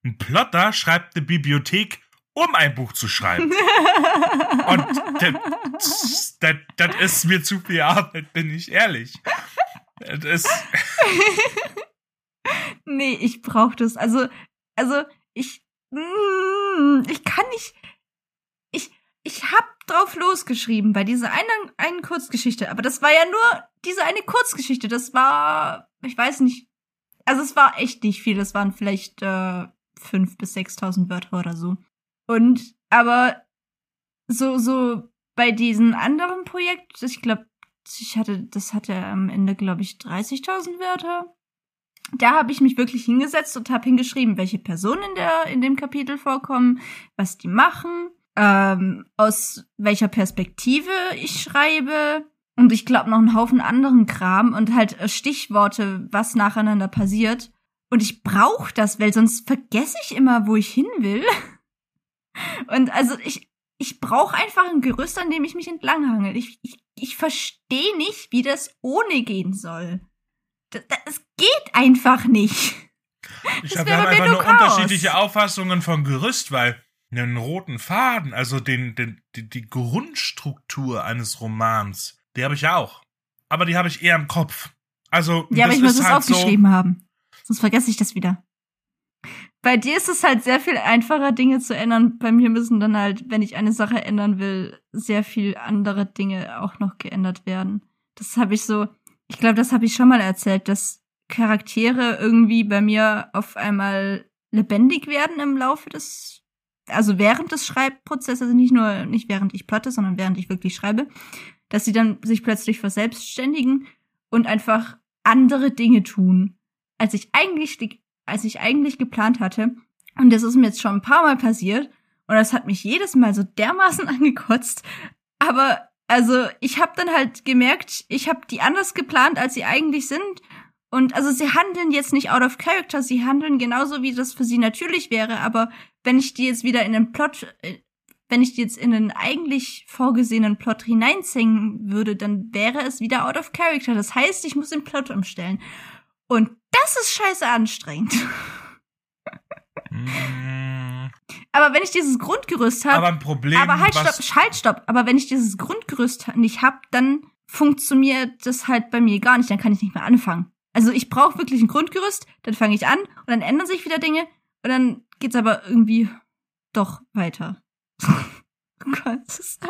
Ein Plotter schreibt eine Bibliothek, um ein Buch zu schreiben. Und das, das, das ist mir zu viel Arbeit, bin ich ehrlich. Das Nee, ich brauche das. Also, also ich, mm, ich kann nicht. Ich, ich hab drauf losgeschrieben bei dieser einen, einen Kurzgeschichte. Aber das war ja nur diese eine Kurzgeschichte. Das war, ich weiß nicht. Also es war echt nicht viel. Es waren vielleicht äh, fünf bis sechstausend Wörter oder so. Und aber so so bei diesem anderen Projekt, ich glaube, ich hatte, das hatte am Ende glaube ich 30.000 Wörter da habe ich mich wirklich hingesetzt und habe hingeschrieben, welche Personen in, der, in dem Kapitel vorkommen, was die machen, ähm, aus welcher Perspektive ich schreibe und ich glaube noch einen Haufen anderen Kram und halt äh, Stichworte, was nacheinander passiert. Und ich brauche das, weil sonst vergesse ich immer, wo ich hin will. Und also ich, ich brauche einfach ein Gerüst, an dem ich mich entlanghangel. Ich, ich, ich verstehe nicht, wie das ohne gehen soll. Das, das geht einfach nicht. Ich glaube, wir haben einfach nur Chaos. unterschiedliche Auffassungen von Gerüst, weil einen roten Faden, also den, den, die, die Grundstruktur eines Romans, die habe ich ja auch. Aber die habe ich eher im Kopf. Also, Ja, aber ich muss es halt aufgeschrieben haben. Sonst vergesse ich das wieder. Bei dir ist es halt sehr viel einfacher, Dinge zu ändern. Bei mir müssen dann halt, wenn ich eine Sache ändern will, sehr viel andere Dinge auch noch geändert werden. Das habe ich so, ich glaube, das habe ich schon mal erzählt, dass Charaktere irgendwie bei mir auf einmal lebendig werden im Laufe des, also während des Schreibprozesses, also nicht nur, nicht während ich plotte, sondern während ich wirklich schreibe, dass sie dann sich plötzlich verselbstständigen und einfach andere Dinge tun, als ich eigentlich, als ich eigentlich geplant hatte. Und das ist mir jetzt schon ein paar Mal passiert. Und das hat mich jedes Mal so dermaßen angekotzt. Aber also ich habe dann halt gemerkt, ich habe die anders geplant, als sie eigentlich sind. Und also sie handeln jetzt nicht out of character, sie handeln genauso, wie das für sie natürlich wäre. Aber wenn ich die jetzt wieder in den Plot, äh, wenn ich die jetzt in den eigentlich vorgesehenen Plot hineinzwingen würde, dann wäre es wieder out of character. Das heißt, ich muss den Plot umstellen. Und das ist scheiße anstrengend. Mm, Aber wenn ich dieses Grundgerüst habe, aber ein Problem, aber halt, stopp, halt, stopp. Aber wenn ich dieses Grundgerüst nicht hab, dann funktioniert das halt bei mir gar nicht. Dann kann ich nicht mehr anfangen. Also ich brauche wirklich ein Grundgerüst, dann fange ich an und dann ändern sich wieder Dinge und dann geht's aber irgendwie doch weiter. Gott, das ist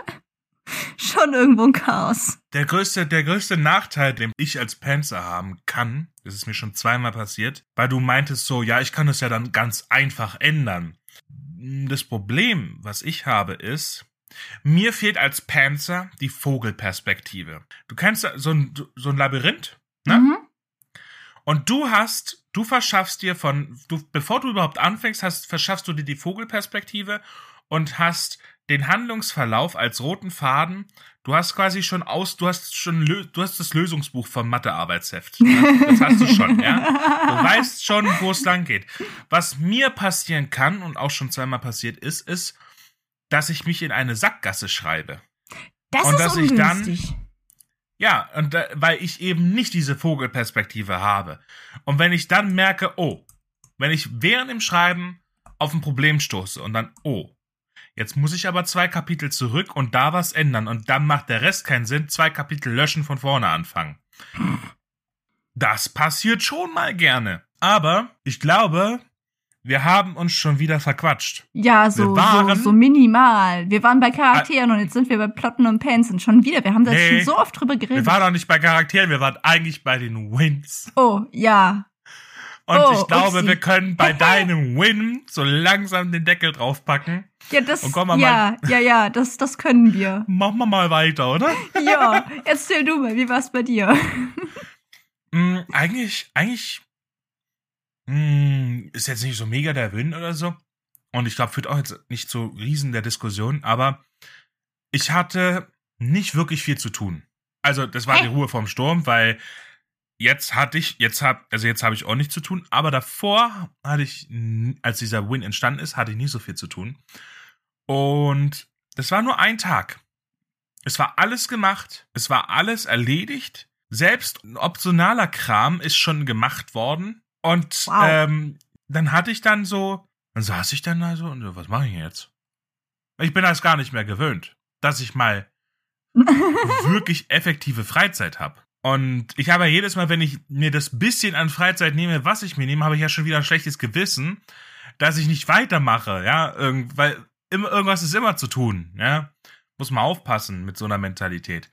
schon irgendwo ein Chaos. Der größte, der größte Nachteil, den ich als Panzer haben kann, das ist mir schon zweimal passiert, weil du meintest so, ja, ich kann das ja dann ganz einfach ändern. Das Problem, was ich habe, ist, mir fehlt als Panzer die Vogelperspektive. Du kennst so ein, so ein Labyrinth, ne? Mhm. Und du hast, du verschaffst dir von, du, bevor du überhaupt anfängst, hast, verschaffst du dir die Vogelperspektive und hast den Handlungsverlauf als roten Faden. Du hast quasi schon aus, du hast schon, du hast das Lösungsbuch vom Mathearbeitsheft. Ne? Das hast du schon, ja. Du weißt schon, wo es lang geht. Was mir passieren kann und auch schon zweimal passiert ist, ist, dass ich mich in eine Sackgasse schreibe. Das Und ist dass ich dann-. Ja, und da, weil ich eben nicht diese Vogelperspektive habe. Und wenn ich dann merke, oh, wenn ich während dem Schreiben auf ein Problem stoße und dann, oh, jetzt muss ich aber zwei Kapitel zurück und da was ändern und dann macht der Rest keinen Sinn, zwei Kapitel löschen von vorne anfangen. Das passiert schon mal gerne. Aber ich glaube, wir haben uns schon wieder verquatscht. Ja, so, Wir waren- so, so minimal. Wir waren bei Charakteren und jetzt sind wir bei Plotten und Pants und schon wieder. Wir haben da Nee. schon so oft drüber Wir geredet. waren doch nicht bei Charakteren, wir waren eigentlich bei den Wins. Oh, ja. Und Oh, ich glaube, upsie. wir können bei deinem Win so langsam den Deckel draufpacken. Ja, das, Und kommen wir ja, ja, ja, das, das können wir. Machen wir mal weiter, oder? Ja, erzähl du mal, wie war's bei dir? Mm, eigentlich, eigentlich mm, ist jetzt nicht so mega der Win oder so. Und ich glaube, führt auch jetzt nicht zu riesen der Diskussion, aber ich hatte nicht wirklich viel zu tun. Also, das war Hä? die Ruhe vorm Sturm, weil jetzt hatte ich, jetzt hab, also jetzt habe ich auch nichts zu tun, aber davor hatte ich, als dieser Win entstanden ist, hatte ich nicht so viel zu tun. Und das war nur ein Tag. Es war alles gemacht, es war alles erledigt. Selbst ein optionaler Kram ist schon gemacht worden. Und Wow. ähm, dann hatte ich dann so, dann saß ich dann da so und so, was mache ich jetzt? Ich bin das gar nicht mehr gewöhnt, dass ich mal wirklich effektive Freizeit habe. Und ich habe ja jedes Mal, wenn ich mir das bisschen an Freizeit nehme, was ich mir nehme, habe ich ja schon wieder ein schlechtes Gewissen, dass ich nicht weitermache, ja, Irgend, weil immer, irgendwas ist immer zu tun, ja. Muss man aufpassen mit so einer Mentalität.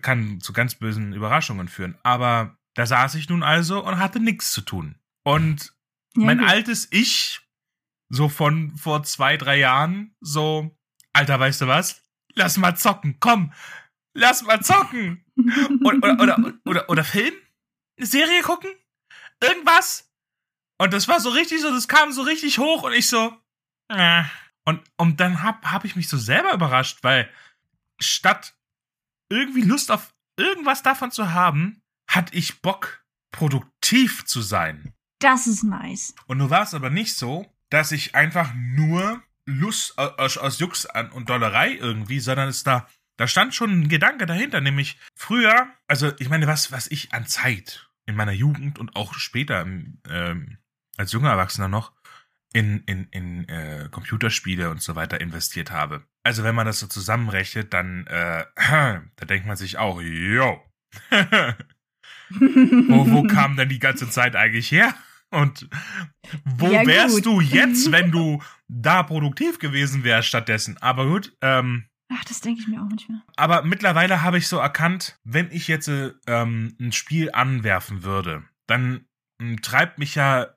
Kann zu ganz bösen Überraschungen führen. Aber da saß ich nun also und hatte nichts zu tun. Und Ja, mein gut. altes Ich, so von vor zwei, drei Jahren, so, Alter, weißt du was? Lass mal zocken, komm, lass mal zocken. Oder, oder, oder, oder, oder Film? Eine Serie gucken? Irgendwas? Und das war so richtig so, das kam so richtig hoch und ich so, äh. Und, und dann hab, hab ich mich so selber überrascht, weil statt irgendwie Lust auf irgendwas davon zu haben, hatte ich Bock, produktiv zu sein. Das ist nice. Und nun war es aber nicht so, dass ich einfach nur Lust aus, aus Jux an und Dollerei irgendwie, sondern es da, da stand schon ein Gedanke dahinter, nämlich früher, also ich meine, was, was ich an Zeit in meiner Jugend und auch später ähm, als junger Erwachsener noch in, in, in äh, Computerspiele und so weiter investiert habe. Also wenn man das so zusammenrechnet, dann äh, da denkt man sich auch, yo, wo, wo kam denn die ganze Zeit eigentlich her? Und wo ja, wärst du jetzt, wenn du da produktiv gewesen wärst stattdessen? Aber gut, ähm, Ach, das denke ich mir auch manchmal. Aber mittlerweile habe ich so erkannt, wenn ich jetzt ähm, ein Spiel anwerfen würde, dann ähm, treibt mich ja,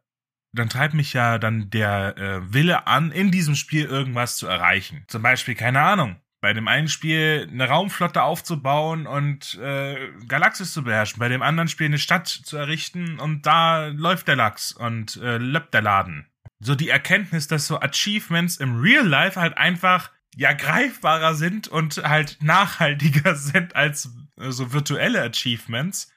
dann treibt mich ja dann der äh, Wille an, in diesem Spiel irgendwas zu erreichen. Zum Beispiel, keine Ahnung, bei dem einen Spiel eine Raumflotte aufzubauen und äh, Galaxis zu beherrschen, bei dem anderen Spiel eine Stadt zu errichten und da läuft der Lachs und äh, löppt der Laden. So die Erkenntnis, dass so Achievements im Real Life halt einfach ja greifbarer sind und halt nachhaltiger sind als äh, so virtuelle Achievements,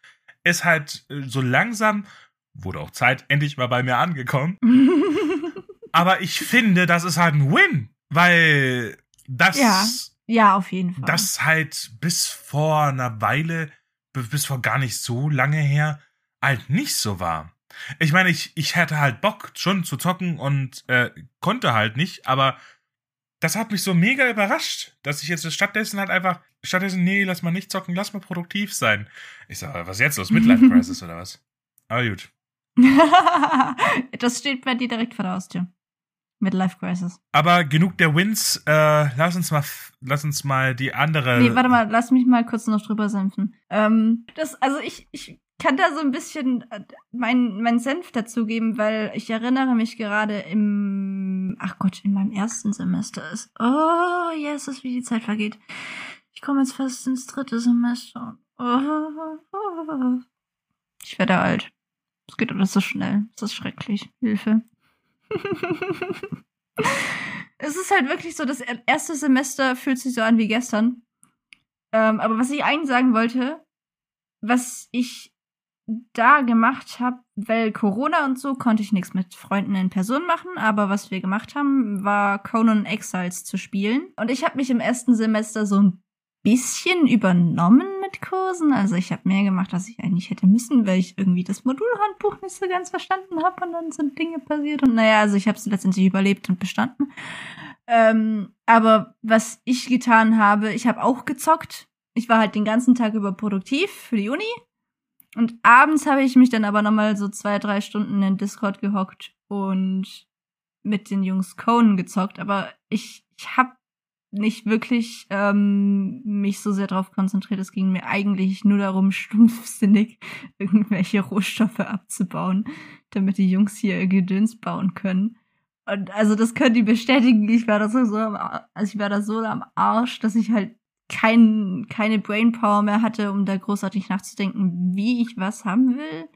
ist halt äh, so langsam, wurde auch Zeit, endlich mal bei mir angekommen. Aber ich finde, das ist halt ein Win, weil das ja. Ja, auf jeden Fall. Das halt bis vor einer Weile, bis vor gar nicht so lange her, halt nicht so war. Ich meine, ich, ich hätte halt Bock schon zu zocken und äh, konnte halt nicht, aber das hat mich so mega überrascht, dass ich jetzt stattdessen halt einfach, stattdessen, nee, lass mal nicht zocken, lass mal produktiv sein. Ich sag, was jetzt los? Midlife Crisis oder was? Aber gut. das steht bei dir direkt vor der Haustür. Midlife Crisis. Aber genug der Wins. Äh, lass uns mal, lass uns mal die andere. Nee, warte mal, lass mich mal kurz noch drüber senfen. Ähm, das, also ich, ich kann da so ein bisschen äh, mein, mein Senf dazugeben, weil ich erinnere mich gerade im, ach Gott, in meinem ersten Semester ist. Oh, yes, ist wie die Zeit vergeht. Ich komme jetzt fast ins dritte Semester. Oh, ich werde alt. Es geht alles so schnell. Es ist schrecklich. Hilfe. es ist halt wirklich so, das erste Semester fühlt sich so an wie gestern. Ähm, aber was ich eigentlich sagen wollte, was ich da gemacht habe, weil Corona und so konnte ich nichts mit Freunden in Person machen, aber was wir gemacht haben, war Conan Exiles zu spielen. Und ich habe mich im ersten Semester so ein bisschen übernommen mit Kursen. Also ich habe mehr gemacht, als ich eigentlich hätte müssen, weil ich irgendwie das Modulhandbuch nicht so ganz verstanden habe und dann sind Dinge passiert. Und naja, also ich habe es letztendlich überlebt und bestanden. Ähm, aber was ich getan habe, ich habe auch gezockt. Ich war halt den ganzen Tag über produktiv für die Uni. Und abends habe ich mich dann aber nochmal so zwei, drei Stunden in Discord gehockt und mit den Jungs Conan gezockt. Aber ich, ich habe nicht wirklich ähm, mich so sehr darauf konzentriert. Es ging mir eigentlich nur darum, stumpfsinnig irgendwelche Rohstoffe abzubauen, damit die Jungs hier ihr Gedöns bauen können. Und also das könnt ihr bestätigen. Ich war da so, so am, also ich war da so am Arsch, dass ich halt kein, keine Brainpower mehr hatte, um da großartig nachzudenken, wie ich was haben will.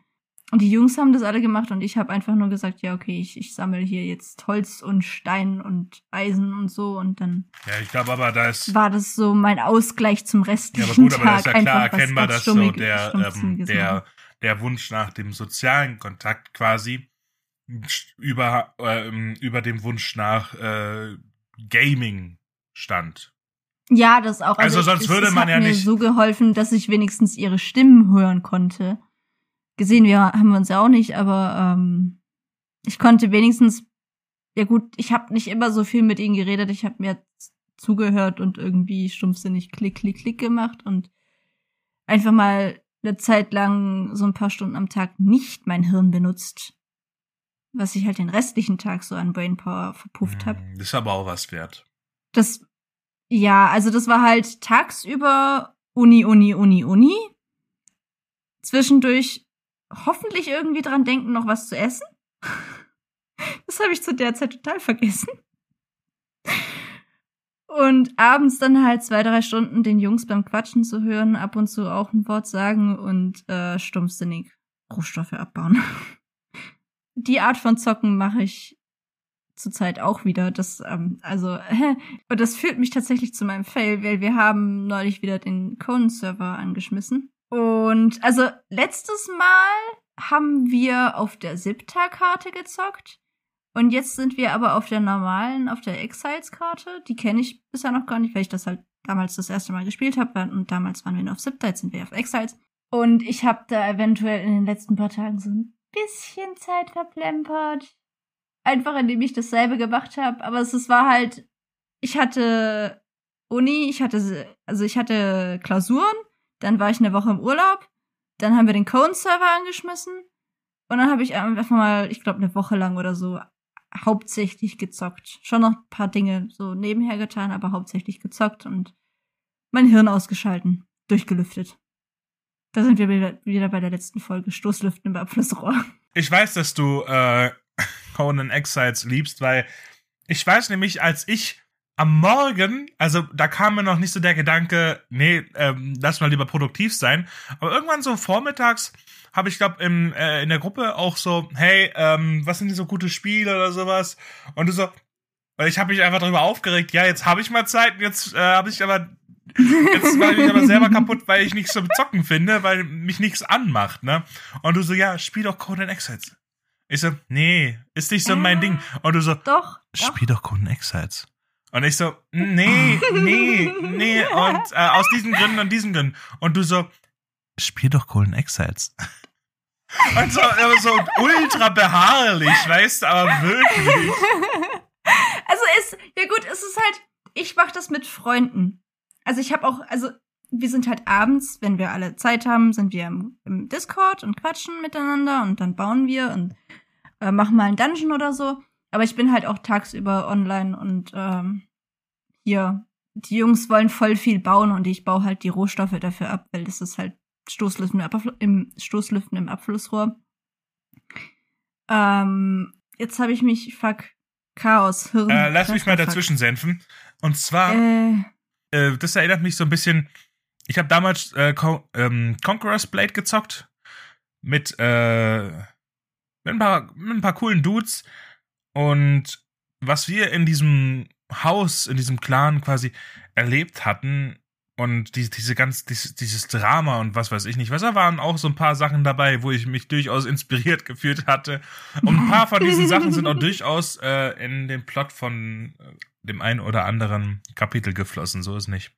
Und die Jungs haben das alle gemacht und ich habe einfach nur gesagt, ja, okay, ich, ich sammle hier jetzt Holz und Stein und Eisen und so und dann. Ja, ich glaube aber, da ist. War das so mein Ausgleich zum restlichen Ja, aber gut, aber da ist ja klar erkennbar, dass so der, ähm, der, der Wunsch nach dem sozialen Kontakt quasi über, äh, über dem Wunsch nach äh, Gaming stand. Ja, das auch. Also, also sonst würde man ja mir nicht. so geholfen, dass ich wenigstens ihre Stimmen hören konnte gesehen wir haben wir uns ja auch nicht, aber ähm, ich konnte wenigstens, ja gut, ich habe nicht immer so viel mit ihnen geredet, ich habe mir zugehört und irgendwie stumpfsinnig klick, klick, klick gemacht und einfach mal eine Zeit lang so ein paar Stunden am Tag nicht mein Hirn benutzt, was ich halt den restlichen Tag so an Brainpower verpufft habe. Hm, ist aber auch was wert. Das, ja, also das war halt tagsüber Uni, Uni, Uni, Uni. Zwischendurch hoffentlich irgendwie dran denken, noch was zu essen. Das habe ich zu der Zeit total vergessen. Und abends dann halt zwei, drei Stunden den Jungs beim Quatschen zu hören, ab und zu auch ein Wort sagen und äh, stumpfsinnig Rohstoffe abbauen. Die Art von Zocken mache ich zurzeit auch wieder. Das, ähm, also, und das führt mich tatsächlich zu meinem Fail, weil wir haben neulich wieder den Conan-Server angeschmissen. Und also letztes Mal haben wir auf der Sipta-Karte gezockt. Und jetzt sind wir aber auf der normalen, auf der Exiles-Karte. Die kenne ich bisher noch gar nicht, weil ich das halt damals das erste Mal gespielt habe. Und damals waren wir nur auf Siebter, jetzt sind wir auf Exiles. Und ich habe da eventuell in den letzten paar Tagen so ein bisschen Zeit verplempert. Einfach indem ich dasselbe gemacht habe. Aber es, es war halt, ich hatte Uni, ich hatte, also ich hatte Klausuren, dann war ich eine Woche im Urlaub, dann haben wir den Cone-Server angeschmissen und dann habe ich einfach mal, ich glaube, eine Woche lang oder so hauptsächlich gezockt. Schon noch ein paar Dinge so nebenher getan, aber hauptsächlich gezockt und mein Hirn ausgeschalten, durchgelüftet. Da sind wir wieder bei der letzten Folge. Stoßlüften im Abflussrohr. Ich weiß, dass du äh, Conan Exiles liebst, weil ich weiß nämlich, als ich am Morgen, also da kam mir noch nicht so der Gedanke, nee, ähm, lass mal lieber produktiv sein. Aber irgendwann so vormittags habe ich, glaube äh, in der Gruppe auch so, hey, ähm, was sind die so gute Spiele oder sowas? Und du so, ich habe mich einfach darüber aufgeregt, ja, jetzt habe ich mal Zeit, jetzt äh, habe ich aber Jetzt war ich mich aber selber kaputt, weil ich nichts zum Zocken finde, weil mich nichts anmacht, ne? Und du so, ja, spiel doch Conan Exiles. Ich so, nee, ist nicht so mein Ding. Und du so, doch, spiel doch, doch Conan Exiles. Und ich so, nee, nee, nee. Und äh, aus diesen Gründen und diesen Gründen. Und du so, spiel doch Golden Exiles. Und so, aber so ultra beharrlich, weißt du, aber wirklich. Also es, ja gut, es ist halt, ich mach das mit Freunden. Also ich habe auch, also wir sind halt abends, wenn wir alle Zeit haben, sind wir im, im Discord und quatschen miteinander und dann bauen wir und äh, machen mal einen Dungeon oder so. Aber ich bin halt auch tagsüber online und ähm, hier, die Jungs wollen voll viel bauen und ich baue halt die Rohstoffe dafür ab, weil das ist halt Stoßlüften im, Stoßlüften im Abflussrohr. Ähm, jetzt habe ich mich, fuck, Chaos, Hirn. Äh, lass mich mal dazwischen senfen. Und zwar, äh, äh, das erinnert mich so ein bisschen, ich habe damals äh, Con ähm, Conqueror's Blade gezockt mit, äh, mit, ein paar, mit ein paar coolen Dudes und was wir in diesem Haus, in diesem Clan quasi erlebt hatten und die, diese ganz, dieses, dieses Drama und was weiß ich nicht, was da waren auch so ein paar Sachen dabei, wo ich mich durchaus inspiriert gefühlt hatte. Und ein paar von diesen Sachen sind auch durchaus äh, in den Plot von äh, dem einen oder anderen Kapitel geflossen, so ist nicht.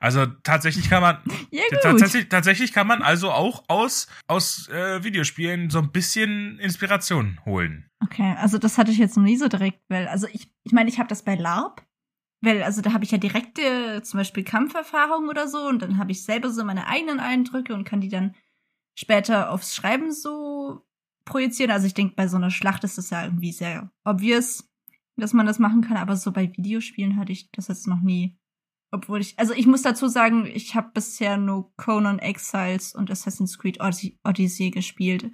Also tatsächlich kann man ja, tatsächlich, tatsächlich kann man also auch aus aus äh, Videospielen so ein bisschen Inspiration holen. Okay, also das hatte ich jetzt noch nie so direkt, weil also ich ich meine, ich habe das bei LARP, weil also da habe ich ja direkte zum Beispiel Kampferfahrung oder so und dann habe ich selber so meine eigenen Eindrücke und kann die dann später aufs Schreiben so projizieren. Also ich denke, bei so einer Schlacht ist das ja irgendwie sehr obvious, dass man das machen kann, aber so bei Videospielen hatte ich das jetzt noch nie. Obwohl ich, also ich muss dazu sagen, ich habe bisher nur Conan Exiles und Assassin's Creed Odyssey gespielt.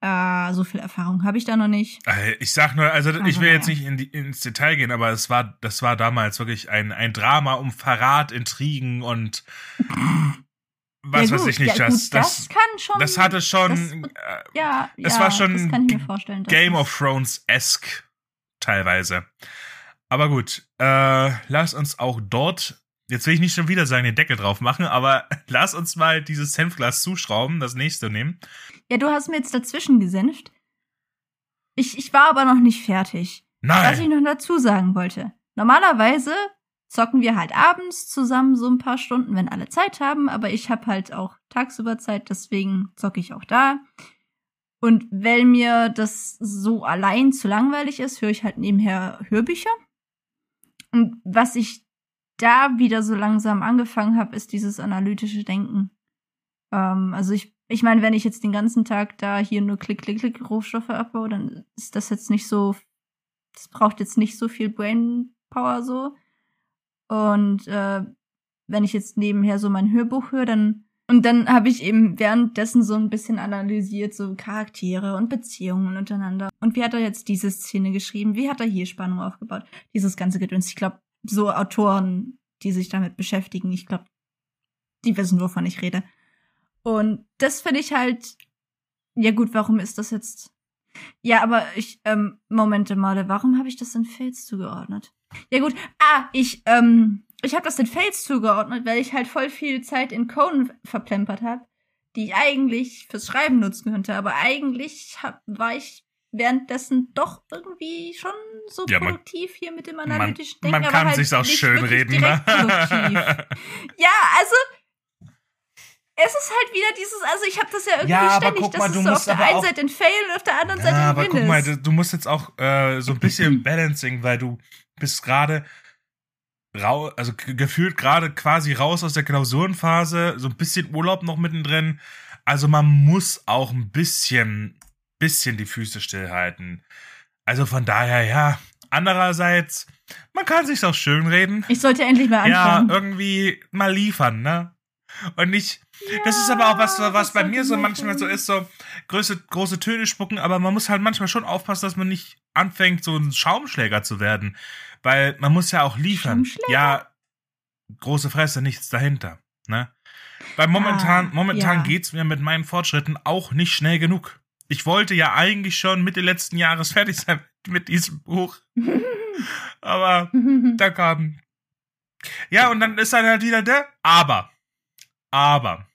Äh, so viel Erfahrung habe ich da noch nicht. Äh, ich sag nur, also aber ich will jetzt nicht in die, ins Detail gehen, aber es war, das war damals wirklich ein, ein Drama um Verrat, Intrigen und was ja, weiß ich nicht. Ja, das, gut, das, das, kann schon. Das hatte schon. Das, äh, ja, es war schon das kann ich mir vorstellen, Game of Thrones-esque teilweise. Aber gut, äh, lass uns auch dort, jetzt will ich nicht schon wieder sagen, den Deckel drauf machen, aber lass uns mal dieses Senfglas zuschrauben, das nächste nehmen. Ja, du hast mir jetzt dazwischen gesenft. Ich, ich war aber noch nicht fertig. Nein. Was ich noch dazu sagen wollte. Normalerweise zocken wir halt abends zusammen so ein paar Stunden, wenn alle Zeit haben, aber ich habe halt auch tagsüber Zeit, deswegen zocke ich auch da. Und weil mir das so allein zu langweilig ist, höre ich halt nebenher Hörbücher. Und was ich da wieder so langsam angefangen habe, ist dieses analytische Denken. Ähm, also ich, ich meine, wenn ich jetzt den ganzen Tag da hier nur Klick, Klick, Klick Rohstoffe abbaue, dann ist das jetzt nicht so, das braucht jetzt nicht so viel Brainpower so. Und äh, wenn ich jetzt nebenher so mein Hörbuch höre, dann und dann habe ich eben währenddessen so ein bisschen analysiert, so Charaktere und Beziehungen untereinander. Und wie hat er jetzt diese Szene geschrieben? Wie hat er hier Spannung aufgebaut? Dieses ganze Gedöns. Ich glaube, so Autoren, die sich damit beschäftigen, ich glaube, die wissen, wovon ich rede. Und das finde ich halt, ja gut, warum ist das jetzt? Ja, aber ich, ähm, Momente mal, warum habe ich das in Fails zugeordnet? Ja gut, ah, ich, ähm, ich habe das den Fails zugeordnet, weil ich halt voll viel Zeit in Conan verplempert habe, die ich eigentlich fürs Schreiben nutzen könnte. Aber eigentlich hab, war ich währenddessen doch irgendwie schon so Ja, man- produktiv hier mit dem Man, analytischen Denken. man kann halt sich's auch schön reden, ne? Ja, also es ist halt wieder dieses, also ich habe das ja irgendwie Ja, ständig, guck dass mal, es du so auf der einen Seite ein Fail und auf der anderen Seite Ja, ein aber Win guck mal, du musst jetzt auch äh, so ein bisschen Balancing, weil du bist gerade rau, also ge- gefühlt gerade quasi raus aus der Klausurenphase, so ein bisschen Urlaub noch mittendrin. Also man muss auch ein bisschen, bisschen die Füße stillhalten. Also von daher, ja. Andererseits, man kann sich's auch schön reden. Ich sollte endlich mal Ja, anfangen. irgendwie mal liefern, ne? Und nicht, das ist aber auch was, was bei mir so man manchmal so ist, so große, große Töne spucken, aber man muss halt manchmal schon aufpassen, dass man nicht anfängt, so ein Schaumschläger zu werden. Weil man muss ja auch liefern. Ja, große Fresse, nichts dahinter, ne? Weil momentan, Ah, momentan ja. geht's mir mit meinen Fortschritten auch nicht schnell genug. Ich wollte ja eigentlich schon Mitte letzten Jahres fertig sein mit diesem Buch. Aber da kam. Ja, und dann ist dann halt wieder der Aber. Aber.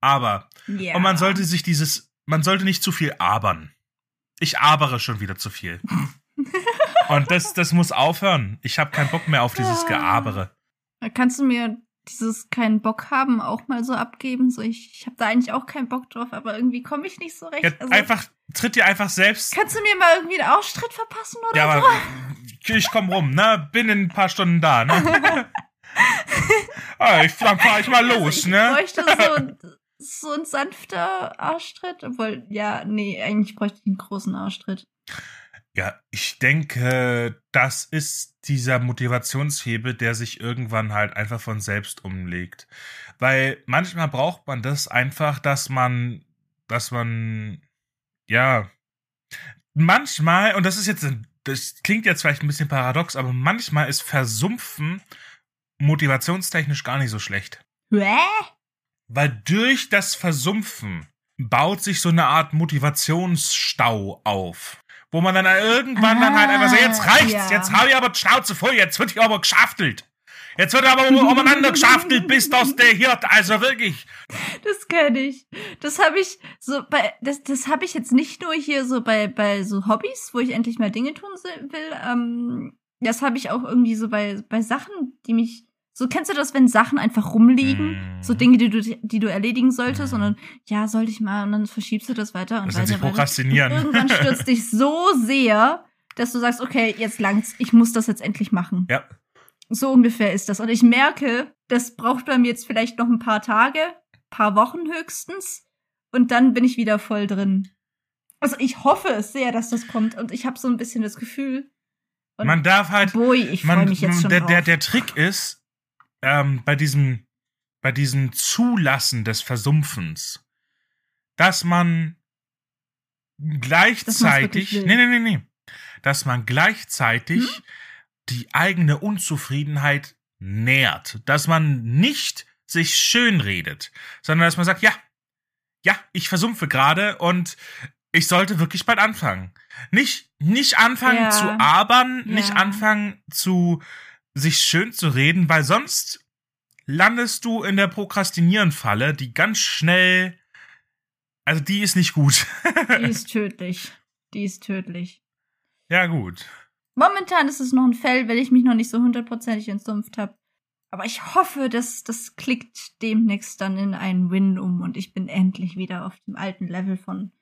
Aber. ja. Und man sollte sich dieses, man sollte nicht zu viel abern. Ich abere schon wieder zu viel. und das, das muss aufhören. Ich habe keinen Bock mehr auf dieses Ah. Geabere. Kannst du mir dieses keinen Bock haben auch mal so abgeben? So, ich, ich habe da eigentlich auch keinen Bock drauf, aber irgendwie komme ich nicht so recht. Ja, also, einfach, tritt dir einfach selbst. kannst du mir mal irgendwie einen Ausstritt verpassen oder Ja, so? aber ich komm rum, ne? Bin in ein paar Stunden da, ne? ah, ich, dann fahr ich mal los, also ich ne? bräuchte so, so ein sanfter Arschtritt. Obwohl, ja, nee, eigentlich bräuchte ich einen großen Arschtritt. Ja, ich denke, das ist dieser Motivationshebel, der sich irgendwann halt einfach von selbst umlegt. Weil manchmal braucht man das einfach, dass man, dass man, ja, manchmal, und das ist jetzt, das klingt jetzt vielleicht ein bisschen paradox, aber manchmal ist Versumpfen motivationstechnisch gar nicht so schlecht. Hä? Weil durch das Versumpfen baut sich so eine Art Motivationsstau auf. Wo man dann irgendwann dann halt einfach so, jetzt Ah, reicht's, ja. jetzt habe ich aber die Schnauze voll, jetzt wird hier aber geschaftelt. Jetzt wird aber um- umeinander geschaftelt, bis das der Hirt, also wirklich. Das kenne ich. Das habe ich so bei das das habe ich jetzt nicht nur hier so bei bei so Hobbys, wo ich endlich mal Dinge tun will. Ähm, das habe ich auch irgendwie so bei bei Sachen, die mich so kennst du das, wenn Sachen einfach rumliegen, Mm. so Dinge, die du die du erledigen solltest Mhm. und dann ja sollte ich mal und dann verschiebst du das weiter und Das weiter. Prokrastinieren. Und irgendwann stürzt dich so sehr, dass du sagst, okay, jetzt langt's, ich muss das jetzt endlich machen. Ja. So ungefähr ist das. Und ich merke, das braucht bei mir jetzt vielleicht noch ein paar Tage, paar Wochen höchstens. Und dann bin ich wieder voll drin. Also ich hoffe es sehr, dass das kommt. Und ich habe so ein bisschen das Gefühl. Man darf halt, Boy, ich freue man, mich jetzt schon der, drauf. der, der Trick ist, ähm, bei diesem, bei diesem Zulassen des Versumpfens, dass man gleichzeitig, nee, nee, nee, nee, dass man gleichzeitig Hm? die eigene Unzufriedenheit nährt, dass man nicht sich schön redet, sondern dass man sagt, ja, ja, ich versumpfe gerade und ich sollte wirklich bald anfangen. Nicht, nicht anfangen Ja. zu abern, nicht Ja. anfangen zu sich schön zu reden, weil sonst landest du in der Prokrastinieren-Falle, die ganz schnell, also die ist nicht gut. Die ist tödlich. Die ist tödlich. ja, gut. Momentan ist es noch ein Fell, weil ich mich noch nicht so hundertprozentig entsumpft habe. Aber ich hoffe, dass das klickt demnächst dann in einen Win um und ich bin endlich wieder auf dem alten Level von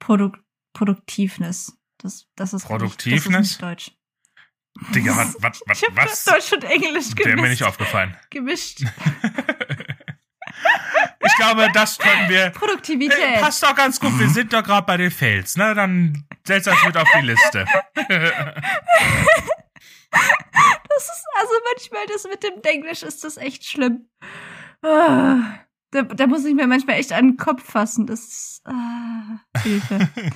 Produk Produktivness. Das, das ist Produktivness? Das ist nicht Deutsch. Digga, was, was, was, Ich habe was? Deutsch und Englisch Der mir nicht gemischt. aufgefallen. gemischt. Ich glaube, das können wir. Produktivität. Hey, passt doch ganz gut, wir sind doch gerade bei den Fails, ne? Dann setzt das mit auf die Liste. Das ist, also manchmal das mit dem Englisch ist das echt schlimm. Ah, Da, da muss ich mir manchmal echt an den Kopf fassen. Das ist, ah, Hilfe.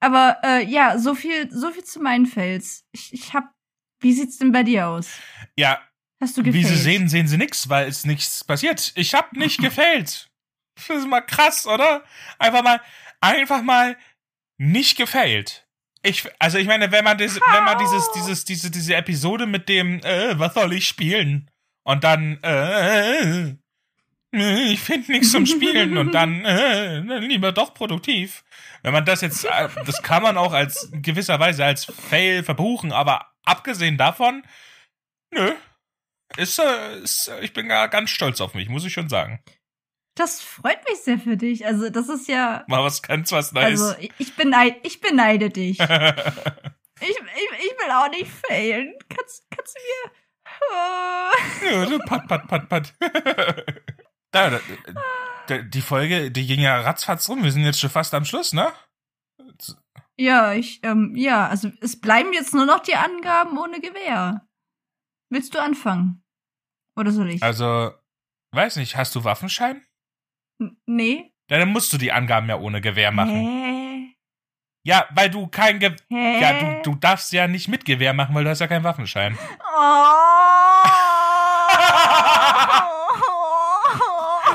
Aber äh, ja, so viel, so viel zu meinen Fails. Ich, ich hab. Wie sieht's denn bei dir aus? Ja, Hast du wie gefailt? Sie sehen, sehen Sie nix, weil es nichts passiert. Ich hab nicht gefailt. Das ist mal krass, oder? Einfach mal, einfach mal nicht gefailt. Ich, also ich meine, wenn man das, wenn man dieses, dieses, diese, diese Episode mit dem, äh, was soll ich spielen? Und dann, äh, äh, ich finde nichts zum Spielen und dann, äh, dann lieber doch produktiv. Wenn man das jetzt, äh, das kann man auch als gewisserweise als Fail verbuchen, aber abgesehen davon, nö, ist, äh, ist ich bin gar ganz stolz auf mich, muss ich schon sagen. Das freut mich sehr für dich. Also, das ist ja. Mal was ganz was Neues. Also, ich, ich, beneid, ich beneide dich. ich, ich, ich will auch nicht failen. Kannst, kannst du mir. ja, so pat, pat, pat, pat. Da, da, da, die Folge, die ging ja ratzfatz rum. Wir sind jetzt schon fast am Schluss, ne? Ja, ich, ähm, ja, also es bleiben jetzt nur noch die Angaben ohne Gewehr. Willst du anfangen? Oder soll ich? Also, weiß nicht, hast du Waffenschein? N nee. Ja, dann musst du die Angaben ja ohne Gewehr machen. Hä? Ja, weil du kein Ge Hä? Ja, du, du darfst ja nicht mit Gewehr machen, weil du hast ja keinen Waffenschein. Oh.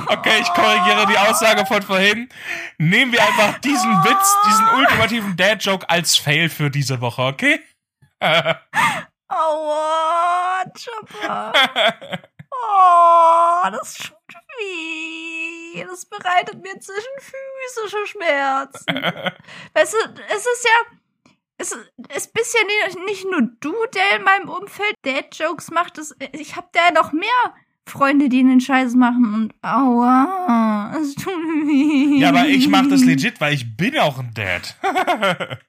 Okay, ich korrigiere die Aussage von vorhin. Nehmen wir einfach diesen Witz, diesen ultimativen Dad-Joke als Fail für diese Woche, okay? Aua, Chopper. Oh, das tut weh. Das bereitet mir inzwischen physische Schmerzen. Weißt du, es ist ja. Es ist bisher nicht, nur du, der in meinem Umfeld Dad-Jokes macht. Es, ich habe da noch mehr Freunde, die den Scheiß machen und aua, es tut weh. Ja, aber ich mach das legit, weil ich bin auch ein Dad.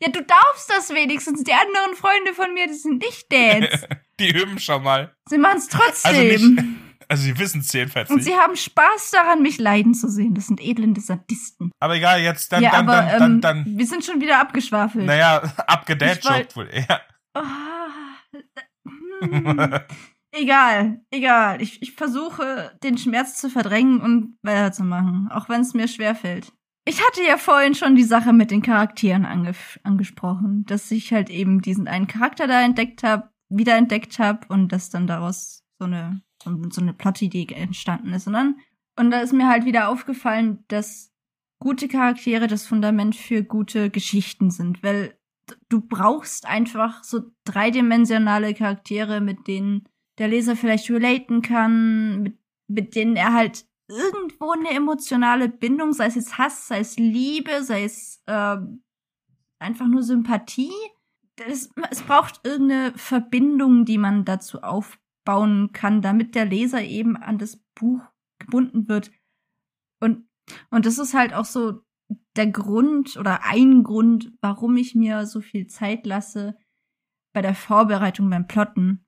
Ja, du darfst das wenigstens. Die anderen Freunde von mir, die sind nicht Dads. Die üben schon mal. Sie machen es trotzdem. Also nicht, also sie wissen es jedenfalls und nicht. sie haben Spaß daran, mich leiden zu sehen. Das sind elende Sadisten. Aber egal, jetzt dann, ja, dann, aber dann, dann, ähm, dann, wir sind schon wieder abgeschwafelt. naja, abgedadjoked wohl eher. Hm. Egal, egal. Ich, ich versuche, den Schmerz zu verdrängen und weiterzumachen, auch wenn es mir schwerfällt. Ich hatte ja vorhin schon die Sache mit den Charakteren ange angesprochen, dass ich halt eben diesen einen Charakter da entdeckt habe, wiederentdeckt habe und dass dann daraus so eine, so, eine Plotidee entstanden ist. Und dann, und da ist mir halt wieder aufgefallen, dass gute Charaktere das Fundament für gute Geschichten sind, weil du brauchst einfach so dreidimensionale Charaktere, mit denen der Leser vielleicht relaten kann, mit, mit denen er halt irgendwo eine emotionale Bindung, sei es jetzt Hass, sei es Liebe, sei es ähm, einfach nur Sympathie. Das, es braucht irgendeine Verbindung, die man dazu aufbauen kann, damit der Leser eben an das Buch gebunden wird. Und, und das ist halt auch so der Grund oder ein Grund, warum ich mir so viel Zeit lasse bei der Vorbereitung beim Plotten,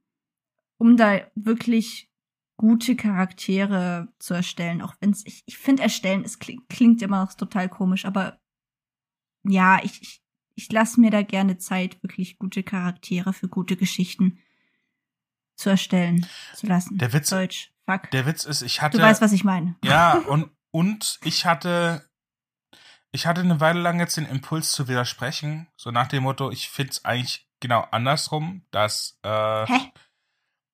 um da wirklich gute Charaktere zu erstellen, auch wenn es, ich, ich finde erstellen, es klingt, klingt immer noch total komisch, aber ja, ich, ich, ich lasse mir da gerne Zeit, wirklich gute Charaktere für gute Geschichten zu erstellen, zu lassen. Der Witz- Deutsch, fuck. Der Witz ist, ich hatte. du weißt, was ich meine. Ja, und, und ich hatte, ich hatte eine Weile lang jetzt den Impuls zu widersprechen, so nach dem Motto, ich find's eigentlich genau andersrum, dass, äh, Hä?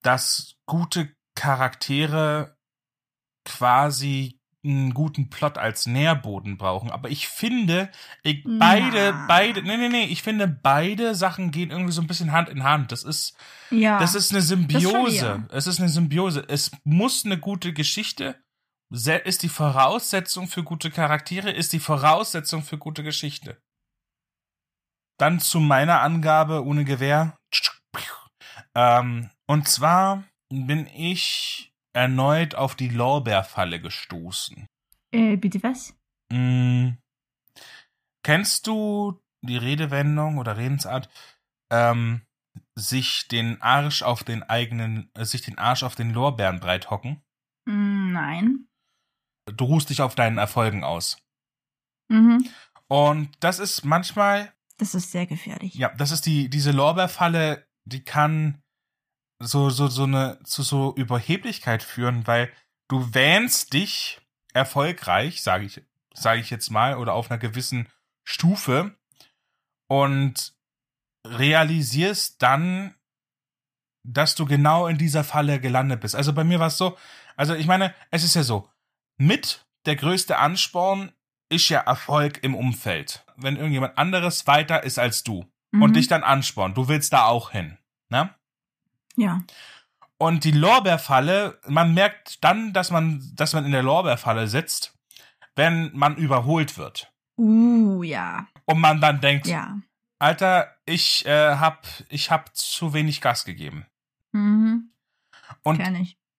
Dass gute Charaktere quasi einen guten Plot als Nährboden brauchen. Aber ich finde, ich, beide, Na. beide, nee, nee, nee, ich finde, beide Sachen gehen irgendwie so ein bisschen Hand in Hand. Das ist, Ja. das ist eine Symbiose. Es ist eine Symbiose. Es muss eine gute Geschichte, ist die Voraussetzung für gute Charaktere, ist die Voraussetzung für gute Geschichte. Dann zu meiner Angabe ohne Gewehr. Ähm, und zwar bin ich erneut auf die Lorbeerfalle gestoßen. äh, bitte was? Mm. Kennst du die Redewendung oder Redensart, ähm, sich den Arsch auf den eigenen, äh, sich den Arsch auf den Lorbeeren breit hocken? Hm, Nein. Du ruhst dich auf deinen Erfolgen aus. Mhm. Und das ist manchmal, Das ist sehr gefährlich. ja, das ist die, diese Lorbeerfalle, die kann so, so, so eine, zu so Überheblichkeit führen, weil du wähnst dich erfolgreich, sage ich, sage ich jetzt mal, oder auf einer gewissen Stufe und realisierst dann, dass du genau in dieser Falle gelandet bist. Also bei mir war es so, also ich meine, es ist ja so, mit der größte Ansporn ist ja Erfolg im Umfeld. Wenn irgendjemand anderes weiter ist als du Mhm. und dich dann anspornt, du willst da auch hin, ne? Ja. Und die Lorbeerfalle, man merkt dann, dass man, dass man in der Lorbeerfalle sitzt, wenn man überholt wird. Uh, ja. Und man dann denkt, Ja. Alter, ich äh, hab, ich hab zu wenig Gas gegeben. Mhm. Und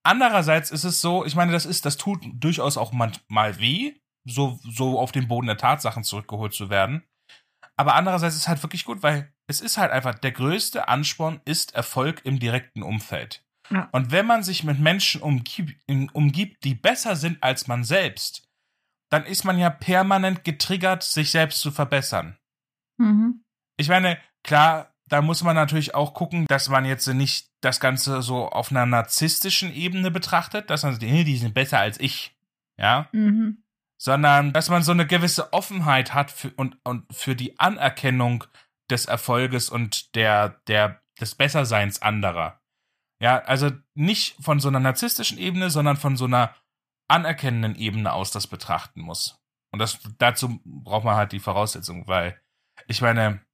andererseits ist es so, ich meine, das ist, das tut durchaus auch manchmal weh, so, so auf den Boden der Tatsachen zurückgeholt zu werden. Aber andererseits ist es halt wirklich gut, weil es ist halt einfach, der größte Ansporn ist Erfolg im direkten Umfeld. Ja. Und wenn man sich mit Menschen umgibt, umgibt, die besser sind als man selbst, dann ist man ja permanent getriggert, sich selbst zu verbessern. Mhm. Ich meine, klar, da muss man natürlich auch gucken, dass man jetzt nicht das Ganze so auf einer narzisstischen Ebene betrachtet, dass man sagt, "Hey, die sind besser als ich. Ja, Mhm. sondern dass man so eine gewisse Offenheit hat für, und, und für die Anerkennung des Erfolges und der, der, des Besserseins anderer. Ja, also nicht von so einer narzisstischen Ebene, sondern von so einer anerkennenden Ebene aus das betrachten muss. Und das, dazu braucht man halt die Voraussetzung, weil ich meine,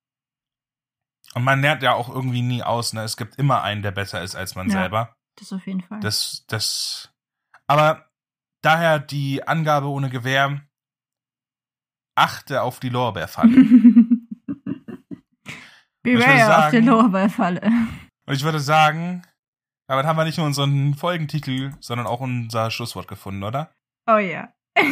und man lernt ja auch irgendwie nie aus, ne? Es gibt immer einen, der besser ist als man Ja. selber. Das auf jeden Fall. Das, das, aber daher die Angabe ohne Gewehr, achte auf die Lorbeerfalle. Beware auf der Lorbeerfalle. Und ich würde sagen, damit haben wir nicht nur unseren Folgentitel, sondern auch unser Schlusswort gefunden, oder? Oh ja.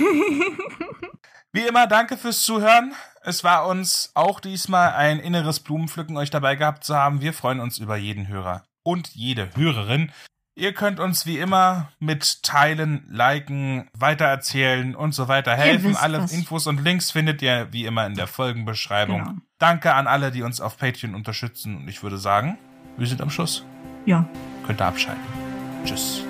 Wie immer, danke fürs Zuhören. Es war uns auch diesmal ein inneres Blumenpflücken, euch dabei gehabt zu haben. Wir freuen uns über jeden Hörer und jede Hörerin. Ihr könnt uns wie immer mit teilen, liken, weitererzählen und so weiter helfen. Alle was. Infos und Links findet ihr wie immer in der Folgenbeschreibung. Genau. Danke an alle, die uns auf Patreon unterstützen. Und ich würde sagen, wir sind am Schluss. Ja. Könnt ihr abschalten. Tschüss.